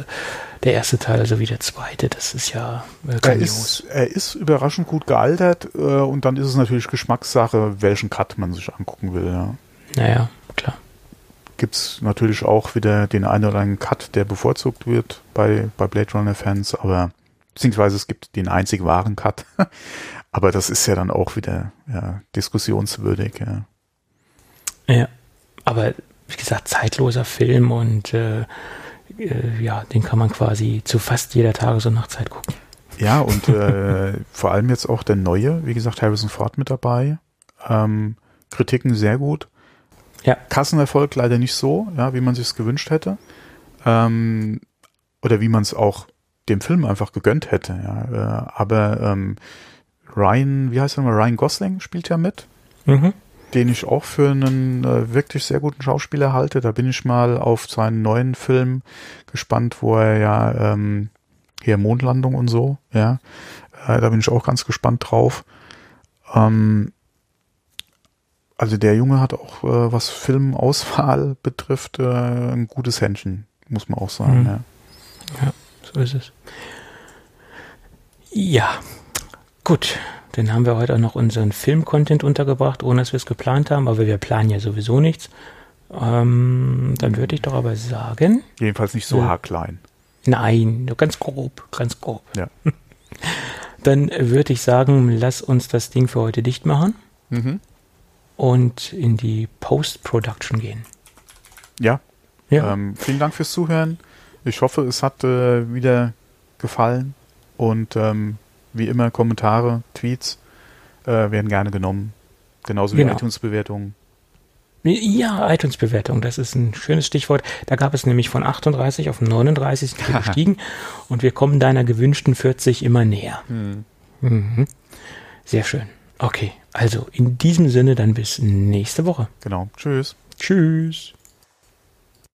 der erste Teil sowie der zweite. Das ist ja äh, er ist, er ist überraschend gut gealtert äh, und dann ist es natürlich Geschmackssache, welchen Cut man sich angucken will. Ja. Naja. Gibt es natürlich auch wieder den einen oder anderen Cut, der bevorzugt wird bei, bei Blade Runner-Fans, aber beziehungsweise es gibt den einzig wahren Cut. [laughs] aber das ist ja dann auch wieder ja, diskussionswürdig. Ja. ja, aber wie gesagt, zeitloser Film und äh, äh, ja, den kann man quasi zu fast jeder Tages- und Nachtzeit gucken. Ja, und äh, [laughs] vor allem jetzt auch der neue, wie gesagt, Harrison Ford mit dabei. Ähm, Kritiken sehr gut. Ja. Kassenerfolg leider nicht so, ja, wie man sich es gewünscht hätte. Ähm, oder wie man es auch dem Film einfach gegönnt hätte. Ja. Äh, aber ähm, Ryan, wie heißt er nochmal? Ryan Gosling spielt ja mit. Mhm den ich auch für einen äh, wirklich sehr guten Schauspieler halte. Da bin ich mal auf seinen neuen Film gespannt, wo er ja ähm, hier Mondlandung und so, ja. Äh, da bin ich auch ganz gespannt drauf. Ähm, also der Junge hat auch, äh, was Filmauswahl [laughs] betrifft, äh, ein gutes Händchen, muss man auch sagen. Mhm. Ja. ja, so ist es. Ja, gut. Dann haben wir heute auch noch unseren Film-Content untergebracht, ohne dass wir es geplant haben, aber wir planen ja sowieso nichts. Ähm, dann würde ich doch aber sagen. Jedenfalls nicht so äh, haarklein. Nein, nur ganz grob, ganz grob. Ja. [laughs] Dann würde ich sagen, lass uns das Ding für heute dicht machen mhm. Und in die Post-Production gehen. Ja. ja. Ähm, vielen Dank fürs Zuhören. Ich hoffe, es hat äh, wieder gefallen. Und ähm, wie immer Kommentare, Tweets äh, werden gerne genommen. Genauso wie Genau. iTunes-Bewertungen. Ja, iTunes-Bewertung, das ist ein schönes Stichwort. Da gab es nämlich von 38 auf 39 sind wir [laughs] gestiegen und wir kommen deiner gewünschten 40 immer näher. Mhm. Sehr schön. Okay, also in diesem Sinne dann bis nächste Woche. Genau. Tschüss. Tschüss.